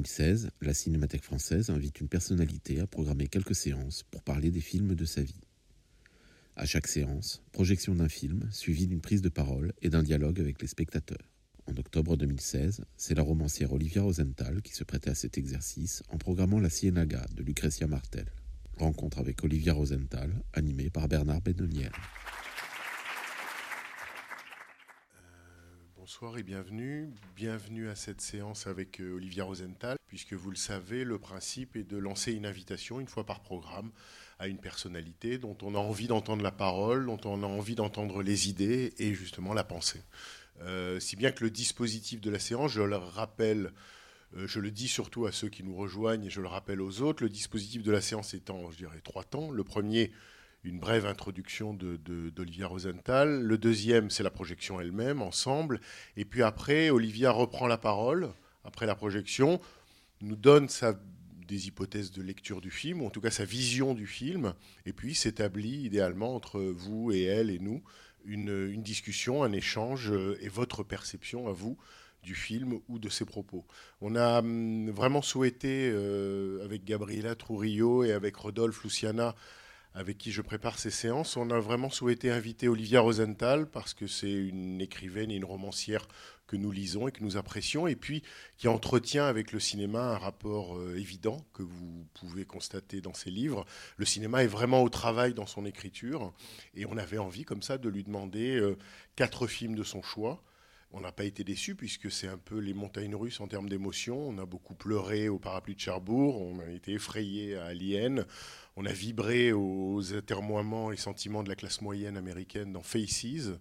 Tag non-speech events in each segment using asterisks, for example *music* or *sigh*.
2016, la Cinémathèque française invite une personnalité à programmer quelques séances pour parler des films de sa vie. À chaque séance, projection d'un film suivie d'une prise de parole et d'un dialogue avec les spectateurs. En octobre 2016, c'est la romancière Olivia Rosenthal qui se prêtait à cet exercice en programmant La Cienaga de Lucretia Martel. Rencontre avec Olivia Rosenthal, animée par Bernard Benonière. Bonsoir et bienvenue. Bienvenue à cette séance avec euh, Olivia Rosenthal, puisque vous le savez, le principe est de lancer une invitation une fois par programme à une personnalité dont on a envie d'entendre la parole, dont on a envie d'entendre les idées et justement la pensée. Euh, si bien que le dispositif de la séance, je le rappelle, euh, je le dis surtout à ceux qui nous rejoignent et je le rappelle aux autres, le dispositif de la séance étant, je dirais, trois temps. Le premier, une brève introduction d'Olivia Rosenthal. Le deuxième, c'est la projection elle-même, ensemble. Et puis après, Olivia reprend la parole, après la projection, nous donne des hypothèses de lecture du film, ou en tout cas sa vision du film, et puis s'établit idéalement entre vous et elle et nous une, une discussion, un échange, euh, et votre perception à vous du film ou de ses propos. On a hum, vraiment souhaité, euh, avec Gabriela Trujillo et avec Rodolphe Luciana, avec qui je prépare ces séances, on a vraiment souhaité inviter Olivia Rosenthal parce que c'est une écrivaine et une romancière que nous lisons et que nous apprécions, et puis qui entretient avec le cinéma un rapport euh, évident que vous pouvez constater dans ses livres. Le cinéma est vraiment au travail dans son écriture, et on avait envie comme ça de lui demander euh, quatre films de son choix. On n'a pas été déçus puisque c'est un peu les montagnes russes en termes d'émotions. On a beaucoup pleuré au parapluie de Cherbourg, on a été effrayé à Alien, on a vibré aux atermoiements et sentiments de la classe moyenne américaine dans Faces.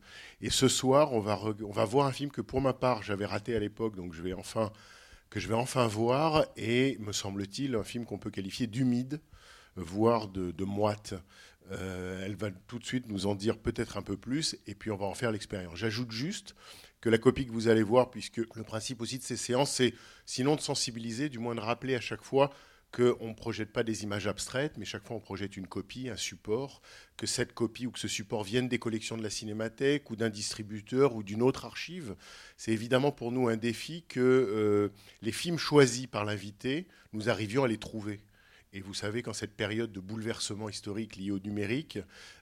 Et ce soir, on va, on va voir un film que pour ma part j'avais raté à l'époque, donc je vais enfin que je vais enfin voir, et me semble-t-il un film qu'on peut qualifier d'humide, voire de, de moite. Euh, elle va tout de suite nous en dire peut-être un peu plus, et puis on va en faire l'expérience. J'ajoute juste que la copie que vous allez voir, puisque le principe aussi de ces séances, c'est sinon de sensibiliser, du moins de rappeler à chaque fois qu'on ne projette pas des images abstraites, mais chaque fois on projette une copie, un support, que cette copie ou que ce support vienne des collections de la cinémathèque ou d'un distributeur ou d'une autre archive. C'est évidemment pour nous un défi que euh, les films choisis par l'invité, nous arrivions à les trouver. Et vous savez qu'en cette période de bouleversement historique lié au numérique,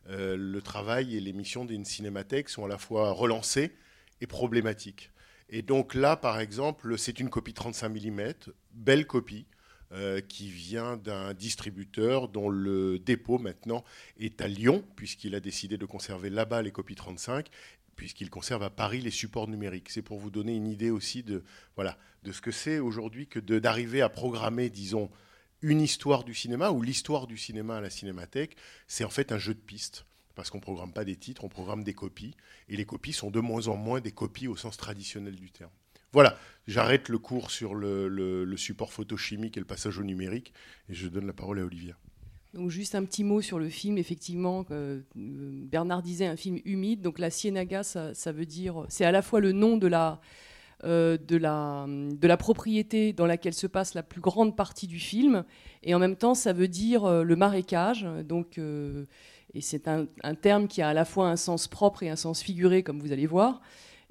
euh, le travail et les missions d'une cinémathèque sont à la fois relancés et problématiques. Et donc là, par exemple, c'est une copie 35 mm, belle copie, euh, qui vient d'un distributeur dont le dépôt maintenant est à Lyon, puisqu'il a décidé de conserver là-bas les copies 35, puisqu'il conserve à Paris les supports numériques. C'est pour vous donner une idée aussi de, voilà, de ce que c'est aujourd'hui que d'arriver à programmer, disons, une histoire du cinéma ou l'histoire du cinéma à la cinémathèque. C'est en fait un jeu de pistes. Parce qu'on ne programme pas des titres, on programme des copies. Et les copies sont de moins en moins des copies au sens traditionnel du terme. Voilà, j'arrête le cours sur le, support photochimique et le passage au numérique et je donne la parole à Olivia. Donc juste un petit mot sur le film, effectivement, euh, Bernard disait un film humide, donc la Cienaga, ça, veut dire, c'est à la fois le nom de la, euh, de, la, propriété dans laquelle se passe la plus grande partie du film, et en même temps ça veut dire euh, le marécage, donc, et c'est un, terme qui a à la fois un sens propre et un sens figuré, comme vous allez voir.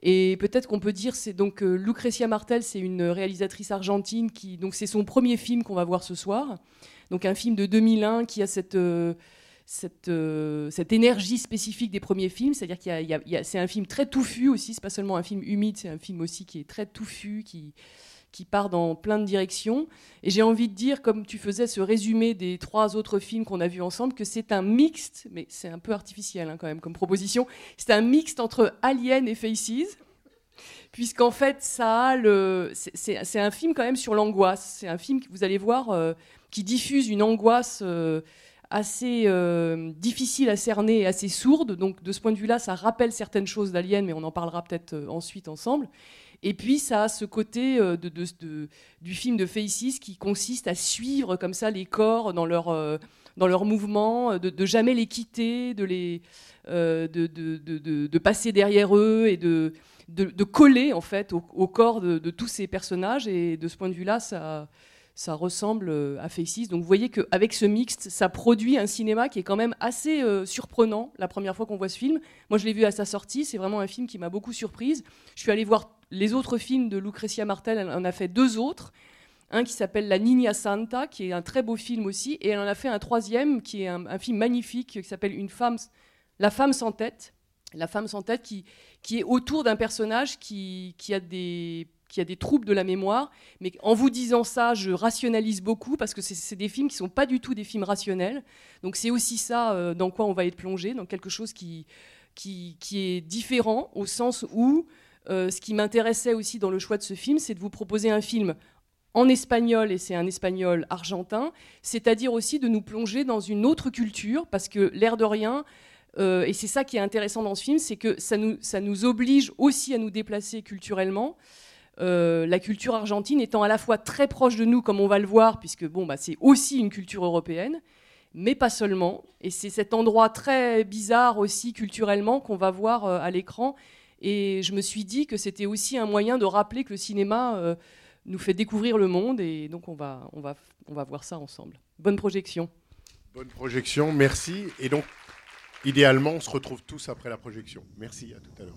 Et peut-être qu'on peut dire, c'est donc euh, Lucrecia Martel, c'est une réalisatrice argentine qui, donc c'est son premier film qu'on va voir ce soir. Donc un film de 2001 qui a cette, euh, cette, euh, cette énergie spécifique des premiers films, c'est-à-dire qu'il c'est un film très touffu aussi, c'est pas seulement un film humide, c'est un film aussi qui est très touffu, qui, qui part dans plein de directions. Et j'ai envie de dire, comme tu faisais ce résumé des trois autres films qu'on a vus ensemble, que c'est un mixte, mais c'est un peu artificiel hein, quand même comme proposition, c'est un mixte entre Alien et Faces puisqu'en fait, ça le. c'est- un film quand même sur l'angoisse. C'est un film que vous allez voir euh, qui diffuse une angoisse euh, assez euh, difficile à cerner et assez sourde. Donc de ce point de vue-là, ça rappelle certaines choses d'Alien, mais on en parlera peut-être ensuite ensemble. Et puis ça a ce côté euh, de, du film de Faces qui consiste à suivre comme ça les corps dans leur, euh, dans leurs mouvements, de, de jamais les quitter, de, les, euh, de, passer derrière eux et de, coller en fait au, corps de, tous ces personnages. Et de ce point de vue-là, ça, ça ressemble euh, à Faces. Donc vous voyez qu'avec ce mixte, ça produit un cinéma qui est quand même assez euh, surprenant la première fois qu'on voit ce film. Moi, je l'ai vu à sa sortie, c'est vraiment un film qui m'a beaucoup surprise. Je suis allée voir les autres films de Lucrecia Martel, elle en a fait deux autres. Un qui s'appelle La Niña Santa, qui est un très beau film aussi, et elle en a fait un troisième qui est un, film magnifique qui s'appelle Une femme, La femme sans tête. La femme sans tête qui, qui est autour d'un personnage qui, qui a des qui a des troubles de la mémoire, mais en vous disant ça, je rationalise beaucoup parce que c'est des films qui sont pas du tout des films rationnels. Donc c'est aussi ça euh, dans quoi on va être plongé, dans quelque chose qui, qui, qui est différent au sens où euh, ce qui m'intéressait aussi dans le choix de ce film, c'est de vous proposer un film en espagnol, et c'est un espagnol argentin, c'est-à-dire aussi de nous plonger dans une autre culture, parce que l'air de rien, euh, et c'est ça qui est intéressant dans ce film, c'est que ça nous, oblige aussi à nous déplacer culturellement. Euh, la culture argentine étant à la fois très proche de nous, comme on va le voir, puisque bon, bah, c'est aussi une culture européenne, mais pas seulement. Et c'est cet endroit très bizarre aussi culturellement qu'on va voir à l'écran. Et je me suis dit que c'était aussi un moyen de rappeler que le cinéma euh, nous fait découvrir le monde, et donc on va, on va, on va voir ça ensemble. Bonne projection. Bonne projection, merci. Et donc, idéalement, on se retrouve tous après la projection. Merci, à tout à l'heure.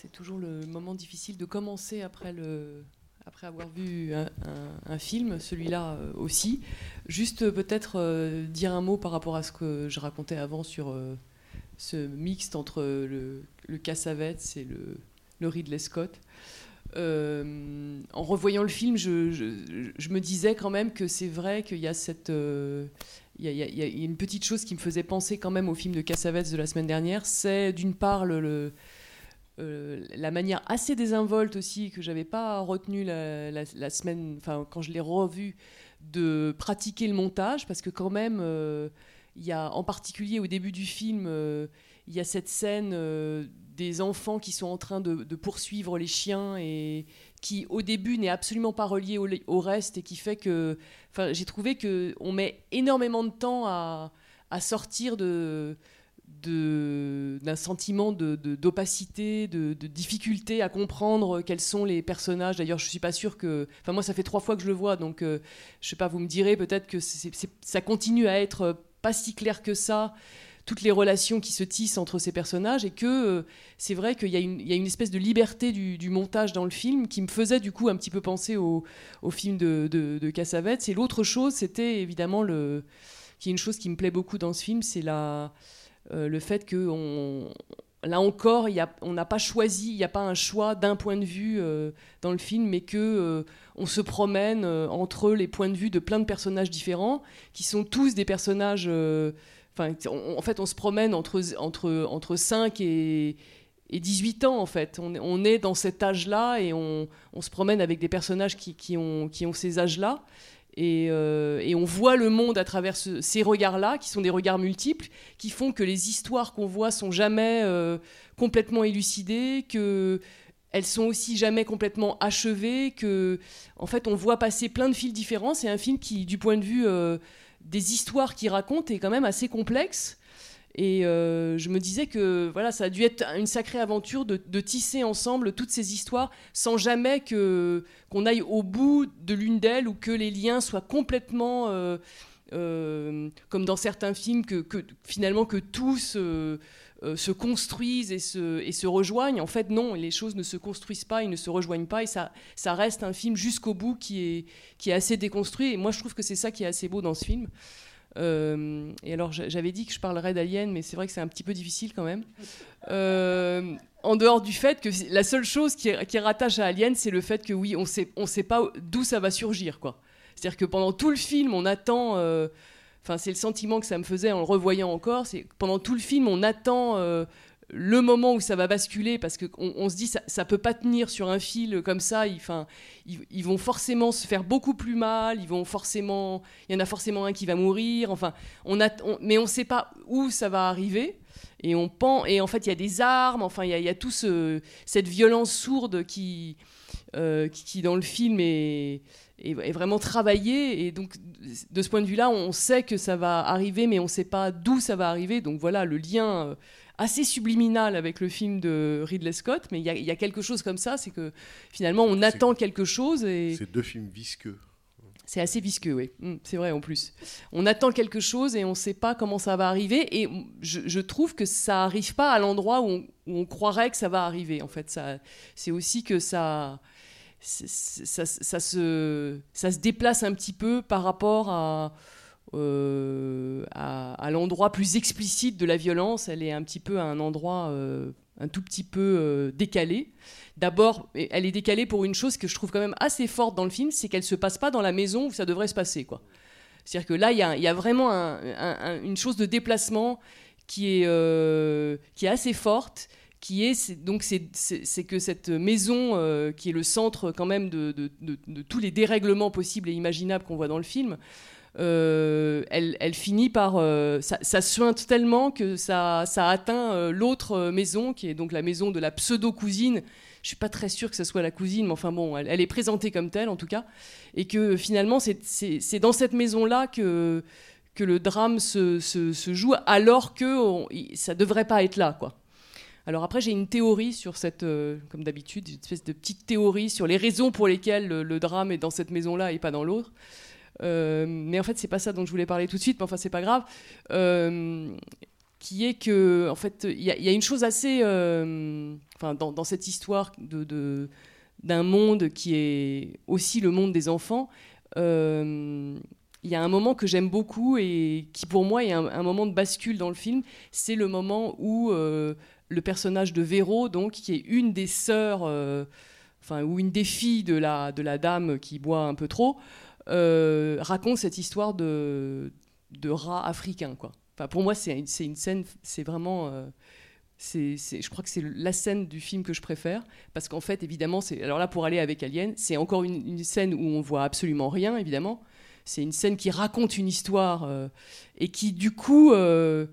C'est toujours le moment difficile de commencer après, le, après avoir vu un, film, celui-là euh, aussi. Juste euh, peut-être euh, dire un mot par rapport à ce que je racontais avant sur ce mixte entre le, le Cassavetes et le, le Ridley Scott. En revoyant le film, je, me disais quand même que c'est vrai qu'il y a cette... il y, a- une petite chose qui me faisait penser quand même au film de Cassavetes de la semaine dernière, c'est d'une part le, euh, la manière assez désinvolte aussi que j'avais pas retenu la, semaine, enfin quand je l'ai revu, de pratiquer le montage parce que quand même euh, il y a en particulier au début du film euh, il y a cette scène des enfants qui sont en train de, poursuivre les chiens et qui au début n'est absolument pas relié au, reste et qui fait que enfin j'ai trouvé que on met énormément de temps à, sortir de- d'un sentiment de- de- d'opacité, de, de, difficulté à comprendre quels sont les personnages. D'ailleurs, je suis pas sûre que. Enfin, moi, ça fait trois fois que je le vois, donc euh, je sais pas. Vous me direz peut-être que ça continue à être pas si clair que ça toutes les relations qui se tissent entre ces personnages et que euh, c'est vrai qu'il y, y a une espèce de liberté du, du montage dans le film qui me faisait du coup un petit peu penser au, au film de, de, de Cassavetes. Et l'autre chose, c'était évidemment le, qui est une chose qui me plaît beaucoup dans ce film, c'est la, le fait que là encore, on n'a pas choisi, il n'y a pas un choix d'un point de vue euh, dans le film, mais que euh, on se promène euh, entre les points de vue de plein de personnages différents, qui sont tous des personnages. euh, en fait, on se promène entre, entre, entre 5 et, et 18 ans, en fait. On, est- dans cet âge-là et on, se promène avec des personnages qui ont, qui ont ces âges-là. Et, euh, et on voit le monde à travers ce- ces regards-là, qui sont des regards multiples, qui font que les histoires qu'on voit sont jamais euh, complètement élucidées, que elles sont aussi jamais complètement achevées, que en fait on voit passer plein de fils différents. C'est un film qui, du point de vue euh, des histoires qu'il raconte, est quand même assez complexe. Et euh, je me disais que voilà, ça a dû être une sacrée aventure de, tisser ensemble toutes ces histoires sans jamais que qu'on aille au bout de l'une d'elles ou que les liens soient complètement euh, euh, comme dans certains films, que, finalement que tous euh, euh, se construisent et se, et se rejoignent. En fait, non, les choses ne se construisent pas, ils ne se rejoignent pas, et ça, ça reste un film jusqu'au bout qui est, qui est assez déconstruit. Et moi, je trouve que c'est ça qui est assez beau dans ce film. Euh, et alors, j'a- j'avais dit que je parlerais d'Alien, mais c'est vrai que c'est un petit peu difficile quand même. Euh, en dehors du fait que la seule chose qui, qui rattache à Alien, c'est le fait que oui, on sait, on sait pas d'où ça va surgir, quoi. C'est-à-dire que pendant tout le film, on attend. euh, Enfin, c'est le sentiment que ça me faisait en le revoyant encore. C'est pendant tout le film, on attend le moment où ça va basculer parce qu'on on se dit ça, ça peut pas tenir sur un fil comme ça. Ils, enfin, ils, vont forcément se faire beaucoup plus mal. Ils vont forcément, il y en a forcément un qui va mourir. Enfin, on a, mais on sait pas où ça va arriver. Et on pend, et en fait, il y a des armes. Enfin, il y a, y a tout ce, cette violence sourde qui, euh, qui, dans le film est, est, vraiment travaillée. Et donc, de ce point de vue-là, on sait que ça va arriver, mais on sait pas d'où ça va arriver. Donc voilà, le lien euh, assez subliminal avec le film de Ridley Scott. Mais il y, a- il y a quelque chose comme ça, c'est que finalement, on attend quelque chose et C'est deux films visqueux. c'est assez visqueux, oui. Mm, c'est vrai en plus. On attend quelque chose et on ne sait pas comment ça va arriver. Et je, je trouve que ça arrive pas à l'endroit où on, où on croirait que ça va arriver. En fait, c'est aussi que ça, c'est- c'est- ça, ça se, ça se déplace un petit peu par rapport à, euh, à, l'endroit plus explicite de la violence. Elle est un petit peu à un endroit euh, un tout petit peu euh, décalé. D'abord, elle est décalée pour une chose que je trouve quand même assez forte dans le film, c'est qu'elle se passe pas dans la maison où ça devrait se passer. C'est-à-dire que là, il y a, vraiment un- un- un- une chose de déplacement qui est, euh, qui est assez forte, qui est, donc c'est, que cette maison, qui est le centre quand même de tous les dérèglements possibles et imaginables qu'on voit dans le film, euh, elle, finit par... euh, ça, ça suinte tellement que ça, atteint euh, l'autre maison, qui est donc la maison de la pseudo-cousine. Je suis pas très sûre que ce soit la cousine, mais enfin bon, elle, est présentée comme telle en tout cas. Et que finalement, c'est- dans cette maison-là que, le drame se, joue, alors que on- ça devrait pas être là, quoi. Alors après, j'ai une théorie sur cette, comme d'habitude, une espèce de petite théorie sur les raisons pour lesquelles le, le drame est dans cette maison-là et pas dans l'autre. Euh, mais en fait, c'est pas ça dont je voulais parler tout de suite, mais enfin, c'est pas grave. Euh, qui est que, en fait, il y, a- une chose assez. euh, Enfin, dans, cette histoire de. d'un monde qui est aussi le monde des enfants, il y a un moment que j'aime beaucoup et qui pour moi est un, moment de bascule dans le film. C'est le moment où le personnage de Véro, donc qui est une des sœurs, enfin ou une des filles de la de la dame qui boit un peu trop, raconte cette histoire de de rat africain quoi. Enfin pour moi c'est c'est une scène, c'est vraiment euh, c'est- je crois que c'est la scène du film que je préfère parce qu'en fait évidemment c'est alors là pour aller avec Alien c'est encore une, une scène où on voit absolument rien évidemment c'est une scène qui raconte une histoire euh, et qui du coup euh,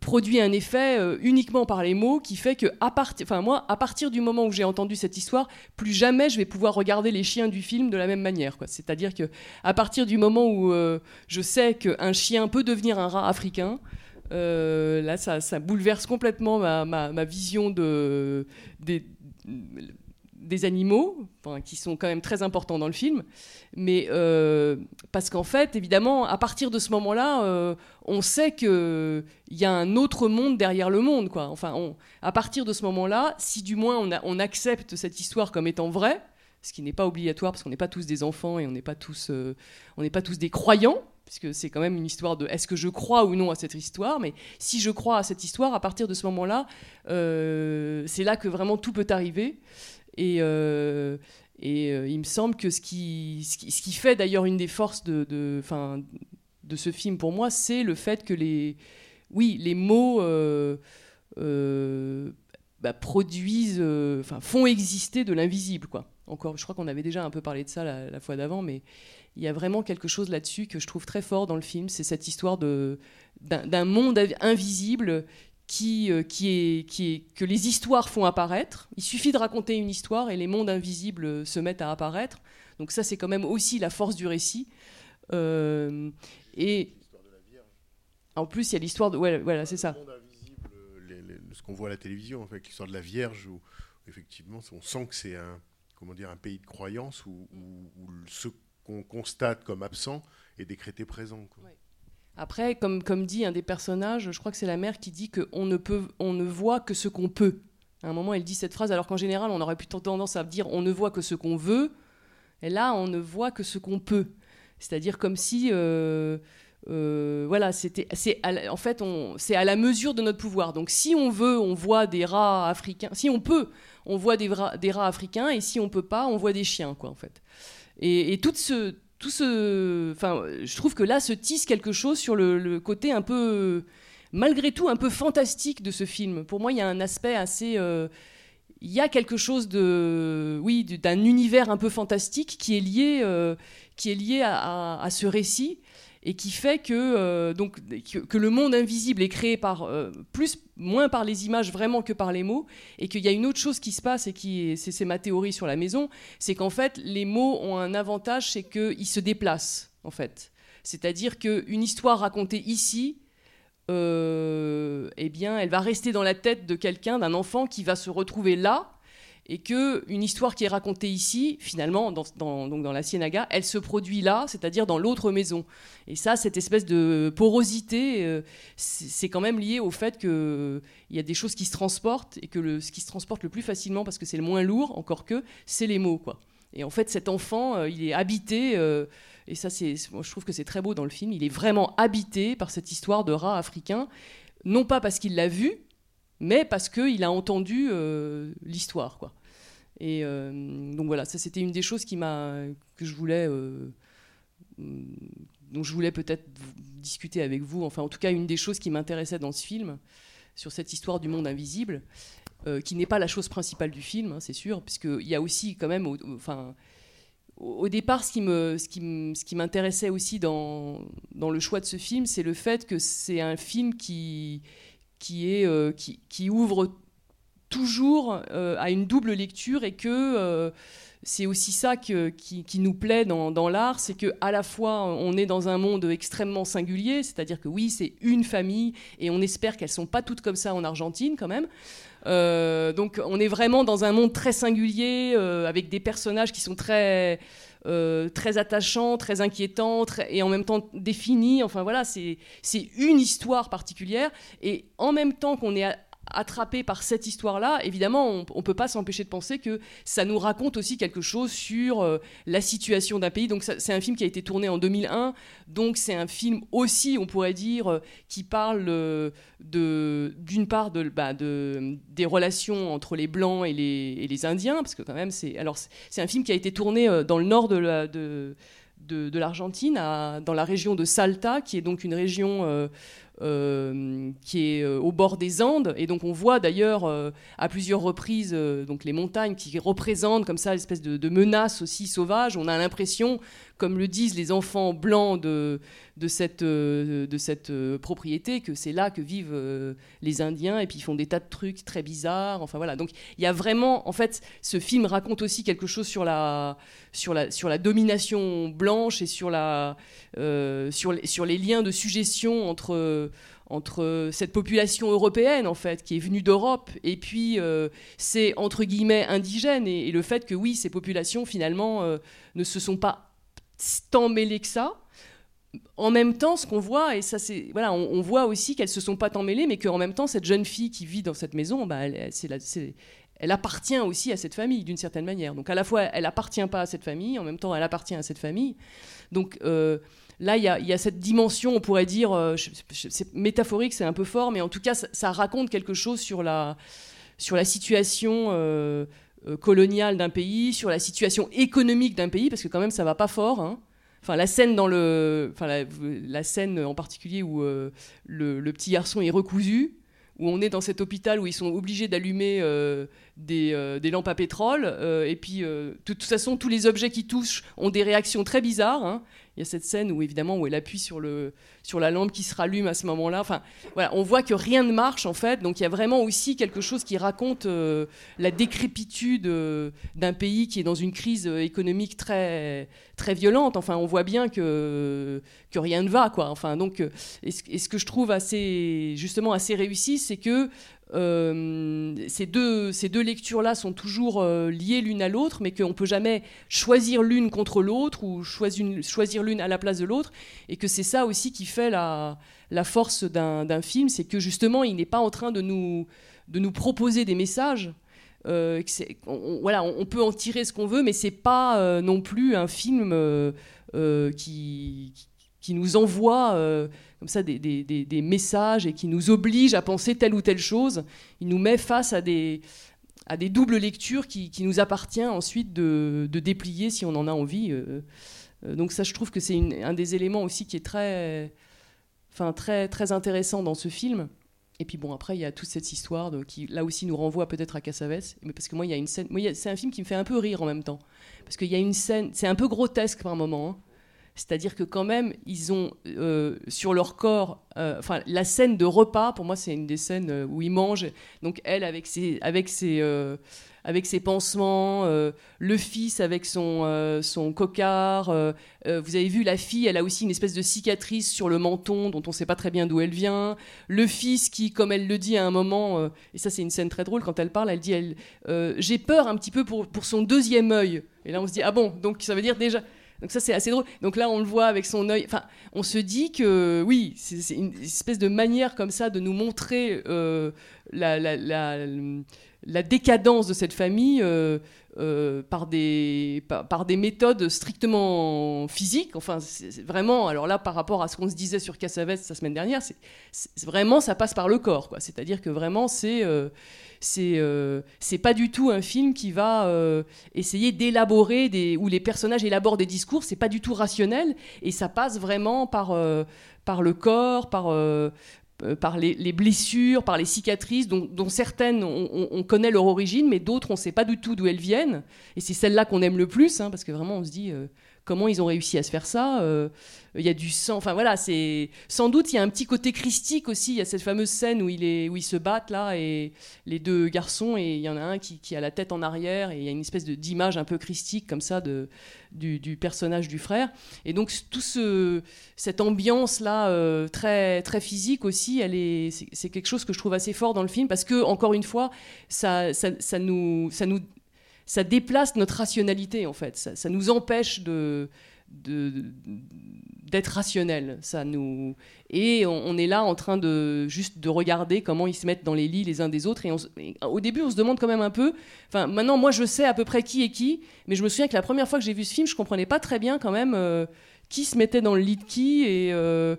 produit un effet euh, uniquement par les mots qui fait que à partir enfin moi à partir du moment où j'ai entendu cette histoire plus jamais je vais pouvoir regarder les chiens du film de la même manière c'est-à-dire que à partir du moment où euh, je sais qu'un chien peut devenir un rat africain euh, là, ça, ça bouleverse complètement ma, ma- ma vision de, des, des animaux, qui sont quand même très importants dans le film. Mais euh, parce qu'en fait, évidemment, à partir de ce moment-là, euh, on sait qu'il y a un autre monde derrière le monde. Quoi. Enfin, à partir de ce moment-là, si du moins on, accepte cette histoire comme étant vraie, ce qui n'est pas obligatoire parce qu'on n'est pas tous des enfants et on n'est pas tous, euh, on n'est pas tous des croyants, puisque c'est quand même une histoire de est-ce que je crois ou non à cette histoire. Mais si je crois à cette histoire, à partir de ce moment-là, c'est là que vraiment tout peut arriver. Et, euh, euh, il me semble que ce qui, ce qui, ce qui fait d'ailleurs une des forces de, de, 'fin, de ce film pour moi, c'est le fait que les, oui, les mots euh, bah, produisent, enfin, font exister de l'invisible, quoi. Encore, je crois qu'on avait déjà un peu parlé de ça la, fois d'avant, mais il y a vraiment quelque chose là-dessus que je trouve très fort dans le film. C'est cette histoire de d'un monde invisible qui, euh, qui, est, qui est que les histoires font apparaître. Il suffit de raconter une histoire et les mondes invisibles euh, se mettent à apparaître. Donc ça, c'est quand même aussi la force du récit. Euh, et en plus, il y a l'histoire de... Ouais, voilà, c'est ça. Les- les- ce qu'on voit à la télévision, en fait, l'histoire de la Vierge, où effectivement, on sent que c'est un, comment dire, un pays de croyance où, où- où ce qu'on constate comme absent est décrété présent. quoi. Ouais. Après, comme, comme dit un des personnages, je crois que c'est la mère qui dit qu'on ne, peut, on ne voit que ce qu'on peut. À un moment, elle dit cette phrase, alors qu'en général, on aurait plutôt tendance à dire on ne voit que ce qu'on veut. Et là, on ne voit que ce qu'on peut. C'est-à-dire comme si, euh, euh, voilà, c'était, c'est en fait, c'est à la mesure de notre pouvoir. Donc, si on veut, on voit des rats africains. Si on peut, on voit des, rats africains, et si on peut pas, on voit des chiens, quoi, en fait. Et, et tout ce, tout ce, enfin, je trouve que là se tisse quelque chose sur le, côté un peu, malgré tout, un peu fantastique de ce film. Pour moi, il y a un aspect assez, euh, il y a quelque chose de, oui, d'un univers un peu fantastique qui est lié, euh, qui est lié à, ce récit et qui fait que, euh, donc, que, le monde invisible est créé par, euh, plus, moins par les images vraiment que par les mots, et qu'il y a une autre chose qui se passe, et qui c'est ma théorie sur la maison, c'est qu'en fait, les mots ont un avantage, c'est qu'ils se déplacent, en fait. C'est-à-dire qu'une histoire racontée ici, euh, eh bien, elle va rester dans la tête de quelqu'un, d'un enfant qui va se retrouver là, et que une histoire qui est racontée ici, finalement, dans, donc dans la Ciénaga, elle se produit là, c'est-à-dire dans l'autre maison. Et ça, cette espèce de porosité, euh, c'est quand même lié au fait qu'il y a des choses qui se transportent et que ce qui se transporte le plus facilement, parce que c'est le moins lourd, encore que, c'est les mots, quoi. Et en fait, cet enfant, euh, il est habité. Euh, et ça, c'est, je trouve que c'est très beau dans le film. Il est vraiment habité par cette histoire de rat africain, non pas parce qu'il l'a vu, mais parce qu'il a entendu euh, l'histoire. Quoi. Et euh, donc voilà, ça c'était une des choses que je voulais, euh, dont je voulais peut-être discuter avec vous. Enfin, en tout cas, une des choses qui m'intéressait dans ce film, sur cette histoire du monde invisible, qui n'est pas la chose principale du film, hein, c'est sûr, puisqu'il y a aussi quand même, enfin, au départ, ce qui, ce qui, m'intéressait aussi dans le choix de ce film, c'est le fait que c'est un film qui, qui, est, euh, qui, ouvre toujours euh, à une double lecture et que euh, c'est aussi ça qui, nous plaît dans, l'art, c'est que à la fois on est dans un monde extrêmement singulier, c'est-à-dire que oui, c'est une famille et on espère qu'elles sont pas toutes comme ça en Argentine quand même. donc on est vraiment dans un monde très singulier avec des personnages qui sont très euh, très attachant, très inquiétant, et en même temps défini. Enfin voilà, c'est une histoire particulière. Et en même temps qu'on est attrapé par cette histoire-là, évidemment, on ne peut pas s'empêcher de penser que ça nous raconte aussi quelque chose sur euh, la situation d'un pays. Donc c'est un film qui a été tourné en 2001, donc c'est un film aussi, on pourrait dire, euh, qui parle euh, d'une part bah, de, des relations entre les Blancs et les, les Indiens, parce que quand même, c'est un film qui a été tourné dans le nord de. De, de, l'Argentine, dans la région de Salta, qui est donc une région qui est euh, au bord des Andes. Et donc on voit d'ailleurs euh, à plusieurs reprises donc les montagnes qui représentent comme ça l'espèce de, menace aussi sauvage. On a l'impression, comme le disent les enfants blancs de, cette, de cette propriété, que c'est là que vivent les Indiens. Et puis ils font des tas de trucs très bizarres. Enfin voilà. Donc il y a vraiment, en fait, ce film raconte aussi quelque chose sur la, domination blanche et sur, les, liens de suggestion entre cette population européenne en fait qui est venue d'Europe et puis euh, c'est entre guillemets indigène et, le fait que oui ces populations finalement euh, ne se sont pas tant mêlées que ça en même temps ce qu'on voit et ça c'est voilà on, voit aussi qu'elles se sont pas tant mêlées mais qu'en même temps cette jeune fille qui vit dans cette maison bah, elle, appartient aussi à cette famille d'une certaine manière. Donc à la fois elle appartient pas à cette famille en même temps elle appartient à cette famille. Donc euh, Là, il y, a cette dimension, on pourrait dire, euh, c'est métaphorique, c'est un peu fort, mais en tout cas, ça, raconte quelque chose sur la, sur la situation euh, coloniale d'un pays, sur la situation économique d'un pays, parce que quand même, ça va pas fort. Hein. Enfin, la scène dans le, enfin, la, scène en particulier où le, le, petit garçon est recousu, où on est dans cet hôpital où ils sont obligés d'allumer des, des, lampes à pétrole, et puis de toute façon, tous les objets qui touchent ont des réactions très bizarres. Hein il y a cette scène où évidemment où elle appuie sur, le, sur la lampe qui se rallume à ce moment-là. Enfin, voilà, on voit que rien ne marche en fait. Donc il y a vraiment aussi quelque chose qui raconte euh, la décrépitude euh, d'un pays qui est dans une crise euh, économique très très violente. Enfin, on voit bien que que rien ne va quoi. Enfin, donc et ce, que je trouve assez justement assez réussi, c'est que euh, ces deux, ces deux lectures-là sont toujours euh, liées l'une à l'autre, mais qu'on ne peut jamais choisir l'une contre l'autre ou choisir, l'une à la place de l'autre, et que c'est ça aussi qui fait la, la force d'un film, c'est que justement, il n'est pas en train de nous, de nous proposer des messages. Euh, on, voilà, on, peut en tirer ce qu'on veut, mais c'est pas non plus un film qui, qui nous envoie comme ça des, des, des, messages et qui nous oblige à penser telle ou telle chose. Il nous met face à des, à des doubles lectures qui, qui nous appartient ensuite de, de, déplier si on en a envie. donc ça, je trouve que c'est un des éléments aussi qui est très enfin, très, très intéressant dans ce film. Et puis bon, après, il y a toute cette histoire qui, là aussi, nous renvoie peut-être à Cassavetes. Mais parce que moi, il y a une scène. C'est un film qui me fait un peu rire en même temps. Parce qu'il y a une scène. C'est un peu grotesque par moment. Hein. C'est-à-dire que quand même, ils ont euh, sur leur corps, euh, enfin la scène de repas, pour moi c'est une des scènes euh, où ils mangent. Donc elle avec ses, avec ses, avec ses pansements, le fils avec son, son vous avez vu la fille, elle a aussi une espèce de cicatrice sur le menton dont on ne sait pas très bien d'où elle vient. Le fils qui, comme elle le dit à un moment, et ça c'est une scène très drôle quand elle parle, elle dit elle, j'ai peur un petit peu pour, pour son deuxième œil. Et là on se dit ah bon, donc ça veut dire déjà. Donc ça c'est assez drôle. Donc là on le voit avec son œil. Enfin, on se dit que oui, c'est une espèce de manière comme ça de nous montrer la, la, décadence de cette famille euh, euh, par, des, par, des méthodes strictement physiques. Enfin, vraiment, alors là, par rapport à ce qu'on se disait sur Cassavetes la semaine dernière, c'est vraiment, ça passe par le corps. C'est-à-dire que vraiment, c'est euh, c'est pas du tout un film qui va essayer d'élaborer, des où les personnages élaborent des discours, c'est pas du tout rationnel, et ça passe vraiment par, par le corps, par euh, par les, blessures, par les cicatrices, dont, certaines on, connaît leur origine, mais d'autres on ne sait pas du tout d'où elles viennent. Et c'est celle-là qu'on aime le plus, hein, parce que vraiment on se dit euh, comment ils ont réussi à se faire ça. Euh, il y a du sang. Enfin voilà, c'est sans doute il y a un petit côté christique aussi. Il y a cette fameuse scène où, il est, où ils se battent là et les deux garçons et il y en a un qui, a la tête en arrière et il y a une espèce d'image un peu christique comme ça de du, personnage du frère. Et donc tout ce cette ambiance là euh, très très physique aussi, elle est c'est quelque chose que je trouve assez fort dans le film parce que encore une fois ça, ça nous ça nous ça déplace notre rationalité en fait. Ça, nous empêche de d'être rationnel. Ça nous et on, est là en train de juste de regarder comment ils se mettent dans les lits les uns des autres. Et, au début, on se demande quand même un peu. Enfin, maintenant, moi, je sais à peu près qui est qui, mais je me souviens que la première fois que j'ai vu ce film, je comprenais pas très bien quand même euh, qui se mettait dans le lit de qui et euh,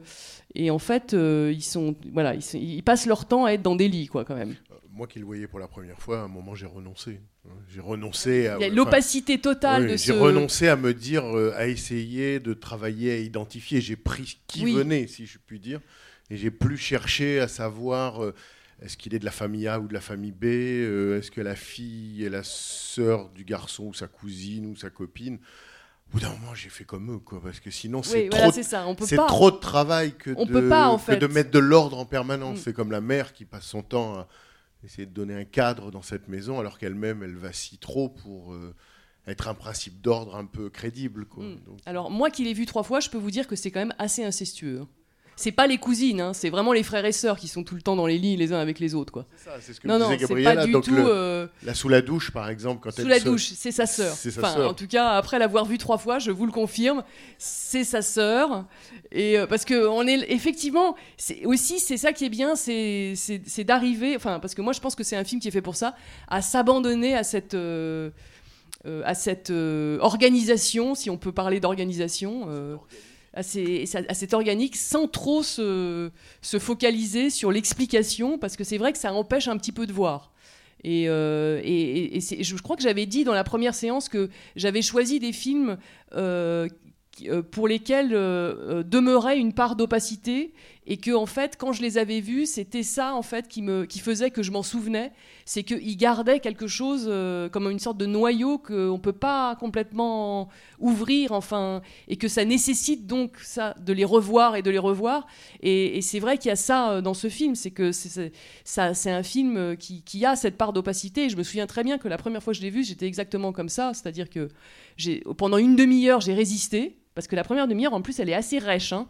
et en fait, euh, ils sont voilà, ils, passent leur temps à être dans des lits quoi quand même moi qui le voyais pour la première fois, à un moment, j'ai renoncé. J'ai renoncé à. l'opacité totale de J'ai renoncé à me dire, euh, à essayer de travailler, à identifier. J'ai pris qui venait, si je puis dire. Et j'ai plus cherché à savoir euh, est-ce qu'il est de la famille A ou de la famille B euh, Est-ce que la fille est la sœur du garçon ou sa cousine ou sa copine au bout d'un moment, j'ai fait comme eux, quoi, parce que sinon, c'est trop, de travail que, de, de mettre de l'ordre en permanence. Mm. C'est comme la mère qui passe son temps à, essayer de donner un cadre dans cette maison, alors qu'elle-même, elle vacille trop pour euh, être un principe d'ordre un peu crédible. Hmm. alors, moi qui l'ai vu trois fois, je peux vous dire que c'est quand même assez incestueux. C'est pas les cousines, hein, c'est vraiment les frères et sœurs qui sont tout le temps dans les lits les uns avec les autres. Quoi. C'est ça, c'est ce que non, disait Gabriel. Pas du tout, euh, La sous la douche, par exemple, quand sous la douche, c'est sa sœur. Enfin, en tout cas, après l'avoir vu trois fois, je vous le confirme, c'est sa sœur. Et euh, parce que on est effectivement, c'est aussi c'est ça qui est bien, c'est d'arriver. Enfin, parce que moi je pense que c'est un film qui est fait pour ça, à s'abandonner à cette euh, à cette organisation, si on peut parler d'organisation à, cet organique sans trop se, focaliser sur l'explication, parce que c'est vrai que ça empêche un petit peu de voir. Et, euh, je crois que j'avais dit dans la première séance que j'avais choisi des films euh, pour lesquels demeurait une part d'opacité et que en fait quand je les avais vus c'était ça en fait qui me qui faisait que je m'en souvenais. C'est qu'ils gardaient quelque chose euh, comme une sorte de noyau qu'on peut pas complètement ouvrir enfin et que ça nécessite donc ça de les revoir et de les revoir. Et, c'est vrai qu'il y a ça euh, dans ce film c'est que c'est ça c'est un film euh, qui, qui, a cette part d'opacité. Je me souviens très bien que la première fois que je l'ai vu j'étais exactement comme ça. C'est-à-dire que j'ai pendant une demi-heure j'ai résisté parce que la première demi-heure en plus elle est assez rêche hein.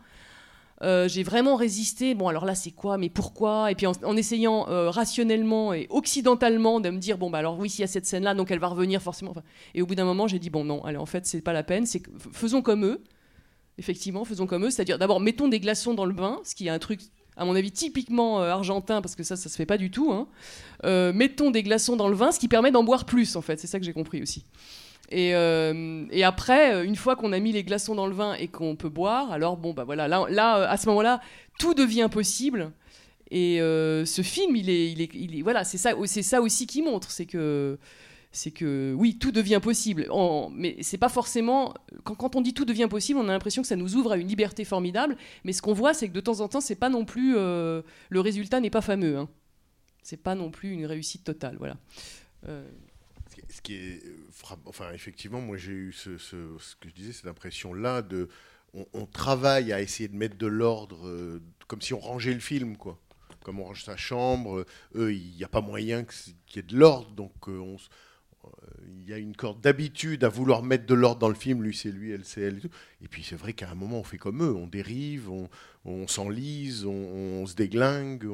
Euh, j'ai vraiment résisté. Bon, alors là, c'est quoi? Mais pourquoi? Et puis en, essayant euh, rationnellement et occidentalement de me dire bon, bah alors oui, s'il y a cette scène-là, donc elle va revenir forcément. Et au bout d'un moment, j'ai dit bon, non, allez, en fait, c'est pas la peine. C'est faisons comme eux. Effectivement, faisons comme eux. C'est-à-dire, d'abord, mettons des glaçons dans le bain, ce qui est un truc. À mon avis, typiquement euh, argentin, parce que ça, ça se fait pas du tout. hein. Mettons des glaçons dans le vin, ce qui permet d'en boire plus, en fait. C'est ça que j'ai compris aussi. Et, euh, et après, euh, une fois qu'on a mis les glaçons dans le vin et qu'on peut boire, alors bon, bah voilà, là, euh, à ce moment-là, tout devient possible. Et ce film, il est, il est, il est- voilà, c'est ça, c'est ça aussi qui montre, c'est que, c'est que, oui, tout devient possible. En- mais c'est pas forcément, quand, on dit tout devient possible, on a l'impression que ça nous ouvre à une liberté formidable. Mais ce qu'on voit, c'est que de temps en temps, c'est pas non plus, le résultat n'est pas fameux. Hein. C'est pas non plus une réussite totale, voilà. Ce qui est- Enfin effectivement, moi j'ai eu ce, que je disais, cette impression-là de, on, travaille à essayer de mettre de l'ordre, euh, comme si on rangeait le film, quoi. Comme on range sa chambre, euh, eux, il n'y a pas moyen qu'il y ait de l'ordre, donc euh, il y a une corde d'habitude à vouloir mettre de l'ordre dans le film, lui c'est lui, elle c'est elle. Et, tout. et puis c'est vrai qu'à un moment on fait comme eux, on dérive, on, on s'enlise, on, se déglingue.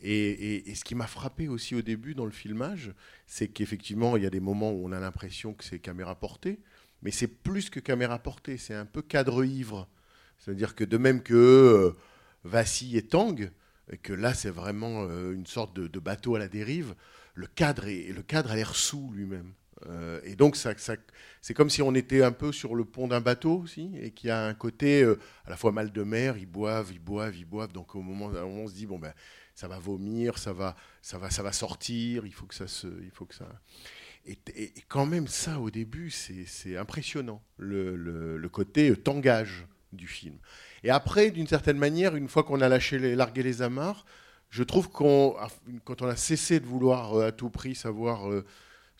Et, ce qui m'a frappé aussi au début dans le filmage, c'est qu'effectivement, il y a des moments où on a l'impression que c'est caméra portée, mais c'est plus que caméra portée, c'est un peu cadre ivre. C'est-à-dire que de même que euh, et tangue, et que là c'est vraiment euh, une sorte de, de bateau à la dérive, le cadre, est, le cadre a l'air sous lui-même. Euh, et donc c'est comme si on était un peu sur le pont d'un bateau aussi, et qu'il y a un côté euh, à la fois mal de mer, ils boivent, ils boivent, ils boivent, donc au moment, moment on se dit, bon ben ça va vomir, ça va, ça va, ça va sortir, il faut que ça se, il faut que ça. Et, quand même ça au début, c'est impressionnant le, côté euh, tangage du film. Et après, d'une certaine manière, une fois qu'on a lâché largué les amarres, je trouve qu'on, quand on a cessé de vouloir à tout prix savoir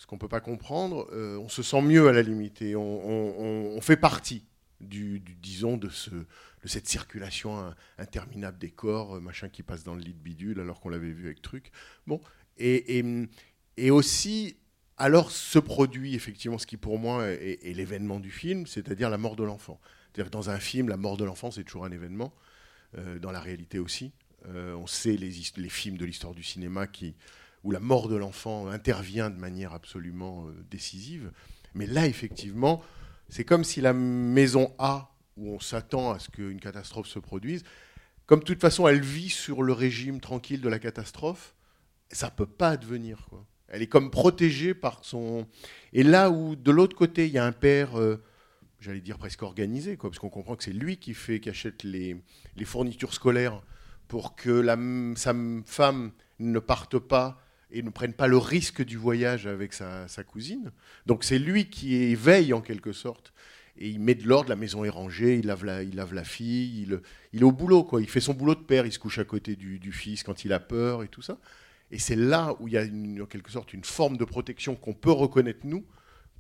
ce qu'on peut pas comprendre, euh, on se sent mieux à la limite on, fait partie du, disons de ce de cette circulation in- interminable des corps, euh, machin qui passe dans le lit de bidule alors qu'on l'avait vu avec truc. Bon, et, aussi, alors se produit effectivement ce qui pour moi est, l'événement du film, c'est-à-dire la mort de l'enfant. C'est-à-dire que dans un film, la mort de l'enfant, c'est toujours un événement, euh, dans la réalité aussi. On sait les films de l'histoire du cinéma qui, où la mort de l'enfant intervient de manière absolument euh, décisive. Mais là, effectivement, c'est comme si la maison A, où on s'attend à ce qu'une catastrophe se produise, comme de toute façon elle vit sur le régime tranquille de la catastrophe, ça peut pas advenir. Quoi. Elle est comme protégée par son... Et là où, de l'autre côté, il y a un père, euh, j'allais dire presque organisé, quoi, parce qu'on comprend que c'est lui qui, fait, qui achète les, fournitures scolaires pour que la, sa femme ne parte pas et ne prenne pas le risque du voyage avec sa, cousine. Donc c'est lui qui éveille en quelque sorte. Et il met de l'ordre, la maison est rangée, il lave la, il lave la fille, il, est au boulot, quoi. il fait son boulot de père, il se couche à côté du, fils quand il a peur et tout ça. Et c'est là où il y a en quelque sorte une forme de protection qu'on peut reconnaître nous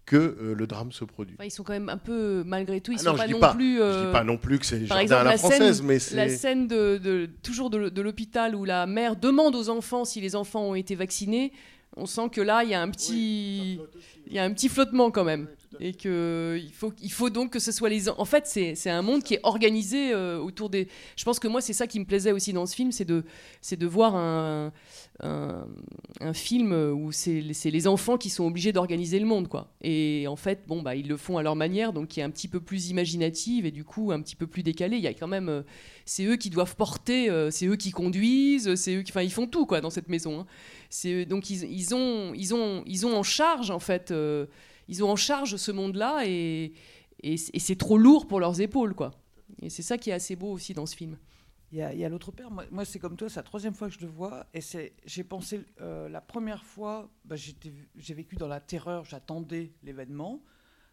que euh, le drame se produit. Enfin, ils sont quand même un peu, malgré tout, ils Ah sont non, pas non pas, plus. Je euh, dis pas non plus que c'est par jardin exemple, à la, la française, scène, mais la c'est scène de, de- toujours de, de l'hôpital où la mère demande aux enfants si les enfants ont été vaccinés, on sent que là, il y a un petit, il y a un petit flottement quand même. Et que il faut, il faut donc que ce soit les. en- fait, c'est un monde qui est organisé euh, autour des. Je pense que moi, c'est ça qui me plaisait aussi dans ce film, c'est de, de voir un, un, film où c'est les- enfants qui sont obligés d'organiser le monde, quoi. Et en fait, bon, bah, ils le font à leur manière, donc qui est un petit peu plus imaginative et du coup un petit peu plus décalée. Il y a quand même, euh, c'est eux qui doivent porter, euh, c'est eux qui conduisent, c'est eux qui, enfin, ils font tout, quoi, dans cette maison. hein. C'est donc ils, ils ont, ils ont, ils ont en charge en fait, ils ont en charge ce monde-là et, c'est trop lourd pour leurs épaules, quoi. Et c'est ça qui est assez beau aussi dans ce film. Il y a, l'autre père. Moi, c'est comme toi, c'est la troisième fois que je le vois. Et j'ai pensé euh, la première fois, bah, j'ai vécu dans la terreur, j'attendais l'événement.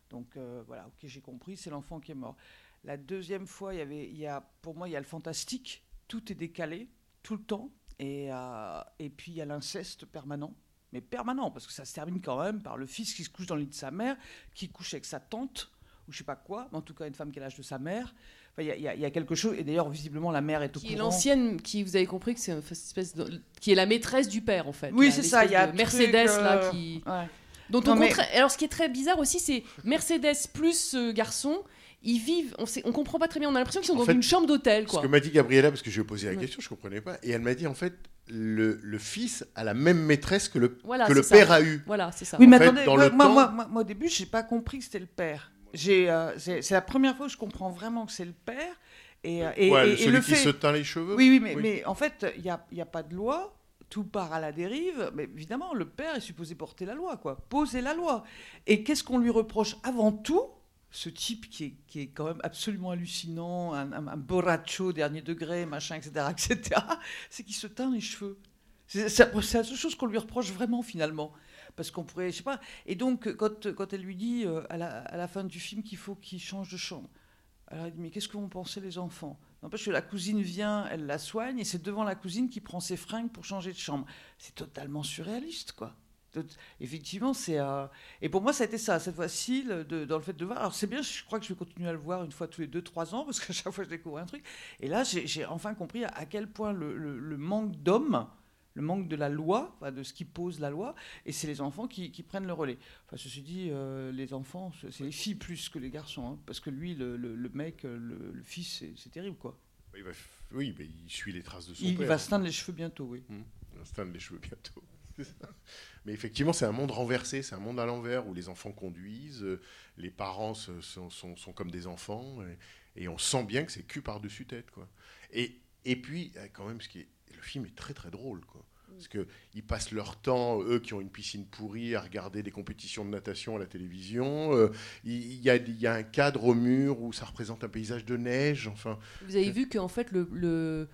Donc euh, voilà, ok, j'ai compris, c'est l'enfant qui est mort. La deuxième fois, il y a, pour moi, il y a le fantastique. Tout est décalé, tout le temps. Et, euh, et puis il y a l'inceste permanent. Mais permanent, parce que ça se termine quand même par le fils qui se couche dans le lit de sa mère, qui couche avec sa tante, ou je sais pas quoi, mais en tout cas une femme qui a l'âge de sa mère. Enfin, Il y, a- il y y a quelque chose, et d'ailleurs, visiblement, la mère est au Qui est courant. l'ancienne, qui vous avez compris que c'est une espèce de- qui est la maîtresse du père en fait. Oui, c'est ça, il y a Mercedes truc, là euh, qui Ouais. dont Non, on mais- Alors ce qui est très bizarre aussi, c'est Mercedes plus ce garçon. ils vivent, on ne comprend pas très bien, on a l'impression qu'ils sont En dans fait, une chambre d'hôtel. Ce Quoi. que m'a dit Gabriella, parce que je lui ai posé la Ouais. question, je ne comprenais pas, et elle m'a dit en fait, le, le fils a la même maîtresse que le, Voilà, que le ça. père a eu. Voilà, c'est ça. Oui, mais fait, attendez, dans moi, le moi, temps- moi, moi, moi, au début, j'ai pas compris que c'était le père. J'ai, euh, c'est la première fois que je comprends vraiment que c'est le père. Et, euh, et, Ouais, et- et celui le qui fait... se teint les cheveux. Oui, oui, mais, Oui. mais en fait, il n'y a, il y a pas de loi. Tout part à la dérive. Mais évidemment, le père est supposé porter la loi, quoi. Poser la loi. Et qu'est-ce qu'on lui reproche avant tout? Ce type qui est, qui est quand même absolument hallucinant, un, un, borracho dernier degré, machin, etc., *laughs* etc., c'est qu'il se teint les cheveux. C'est la seule chose qu'on lui reproche vraiment, finalement. Parce qu'on pourrait, je sais pas. Et donc, quand, quand elle lui dit euh, à, la, à la fin du film qu'il faut qu'il change de chambre, alors elle dit Mais qu'est-ce que vont penser les enfants? N'empêche que la cousine vient, elle la soigne, et c'est devant la cousine qui prend ses fringues pour changer de chambre. C'est totalement surréaliste, quoi. Effectivement, c'est. euh, Et pour moi, ça a été ça, cette fois-ci, dans le fait de voir. Alors, c'est bien, je crois que je vais continuer à le voir une fois tous les deux, trois ans, *laughs* parce qu'à chaque fois, je découvre un truc. Et là, j'ai enfin compris à, quel point le, le- le manque d'hommes, le manque de la loi, enfin, de ce qui pose la loi, et c'est les enfants qui, qui prennent le relais. Enfin, ceci dit, euh, les enfants, c'est les filles plus que les garçons, hein, parce que lui, le, mec, le, fils, c'est- terrible, quoi. Il va oui, mais il suit les traces de son Il, père. va se teindre les cheveux bientôt, oui. Il va se teindre les cheveux bientôt. Mais effectivement, c'est un monde renversé, c'est un monde à l'envers où les enfants conduisent, euh, les parents sont, sont- sont comme des enfants, et, et on sent bien que c'est cul par-dessus tête. Quoi. Et, et puis, euh, quand même, ce qui est, le film est très très drôle. Quoi. Parce qu'ils passent leur temps, eux qui ont une piscine pourrie, à regarder des compétitions de natation à la télévision. Euh, Il y, a, il y a un cadre au mur où ça représente un paysage de neige. Enfin, Vous avez vu qu'en fait, le, le,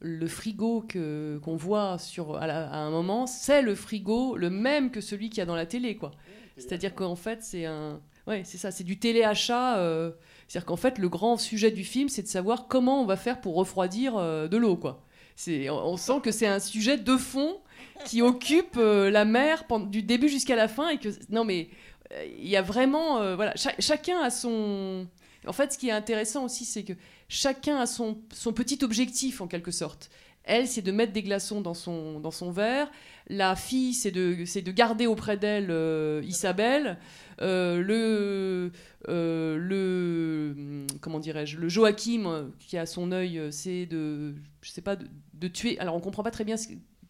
le frigo que- qu'on voit sur, à, la- à un moment, c'est le frigo le même que celui qu'il y a dans la télé. quoi. C'est-à-dire qu'en fait, c'est un. Ouais, c'est ça, c'est du téléachat. euh, C'est-à-dire qu'en fait, le grand sujet du film, c'est de savoir comment on va faire pour refroidir euh, de l'eau. quoi. C'est, on, on sent que c'est un sujet de fond qui *laughs* occupe euh, la mer pendant- du début jusqu'à la fin. Et que, non, mais euh, il y a vraiment. voilà, cha- chacun a son. En fait, ce qui est intéressant aussi, c'est que chacun a son, son petit objectif en quelque sorte. Elle, c'est de mettre des glaçons dans son, dans son verre. La fille, c'est de, c'est de garder auprès d'elle euh, Isabelle. Euh, le, euh, le, comment dirais-je, le Joachim, qui a son œil, c'est de, je sais pas, de, tuer. Alors, on comprend pas très bien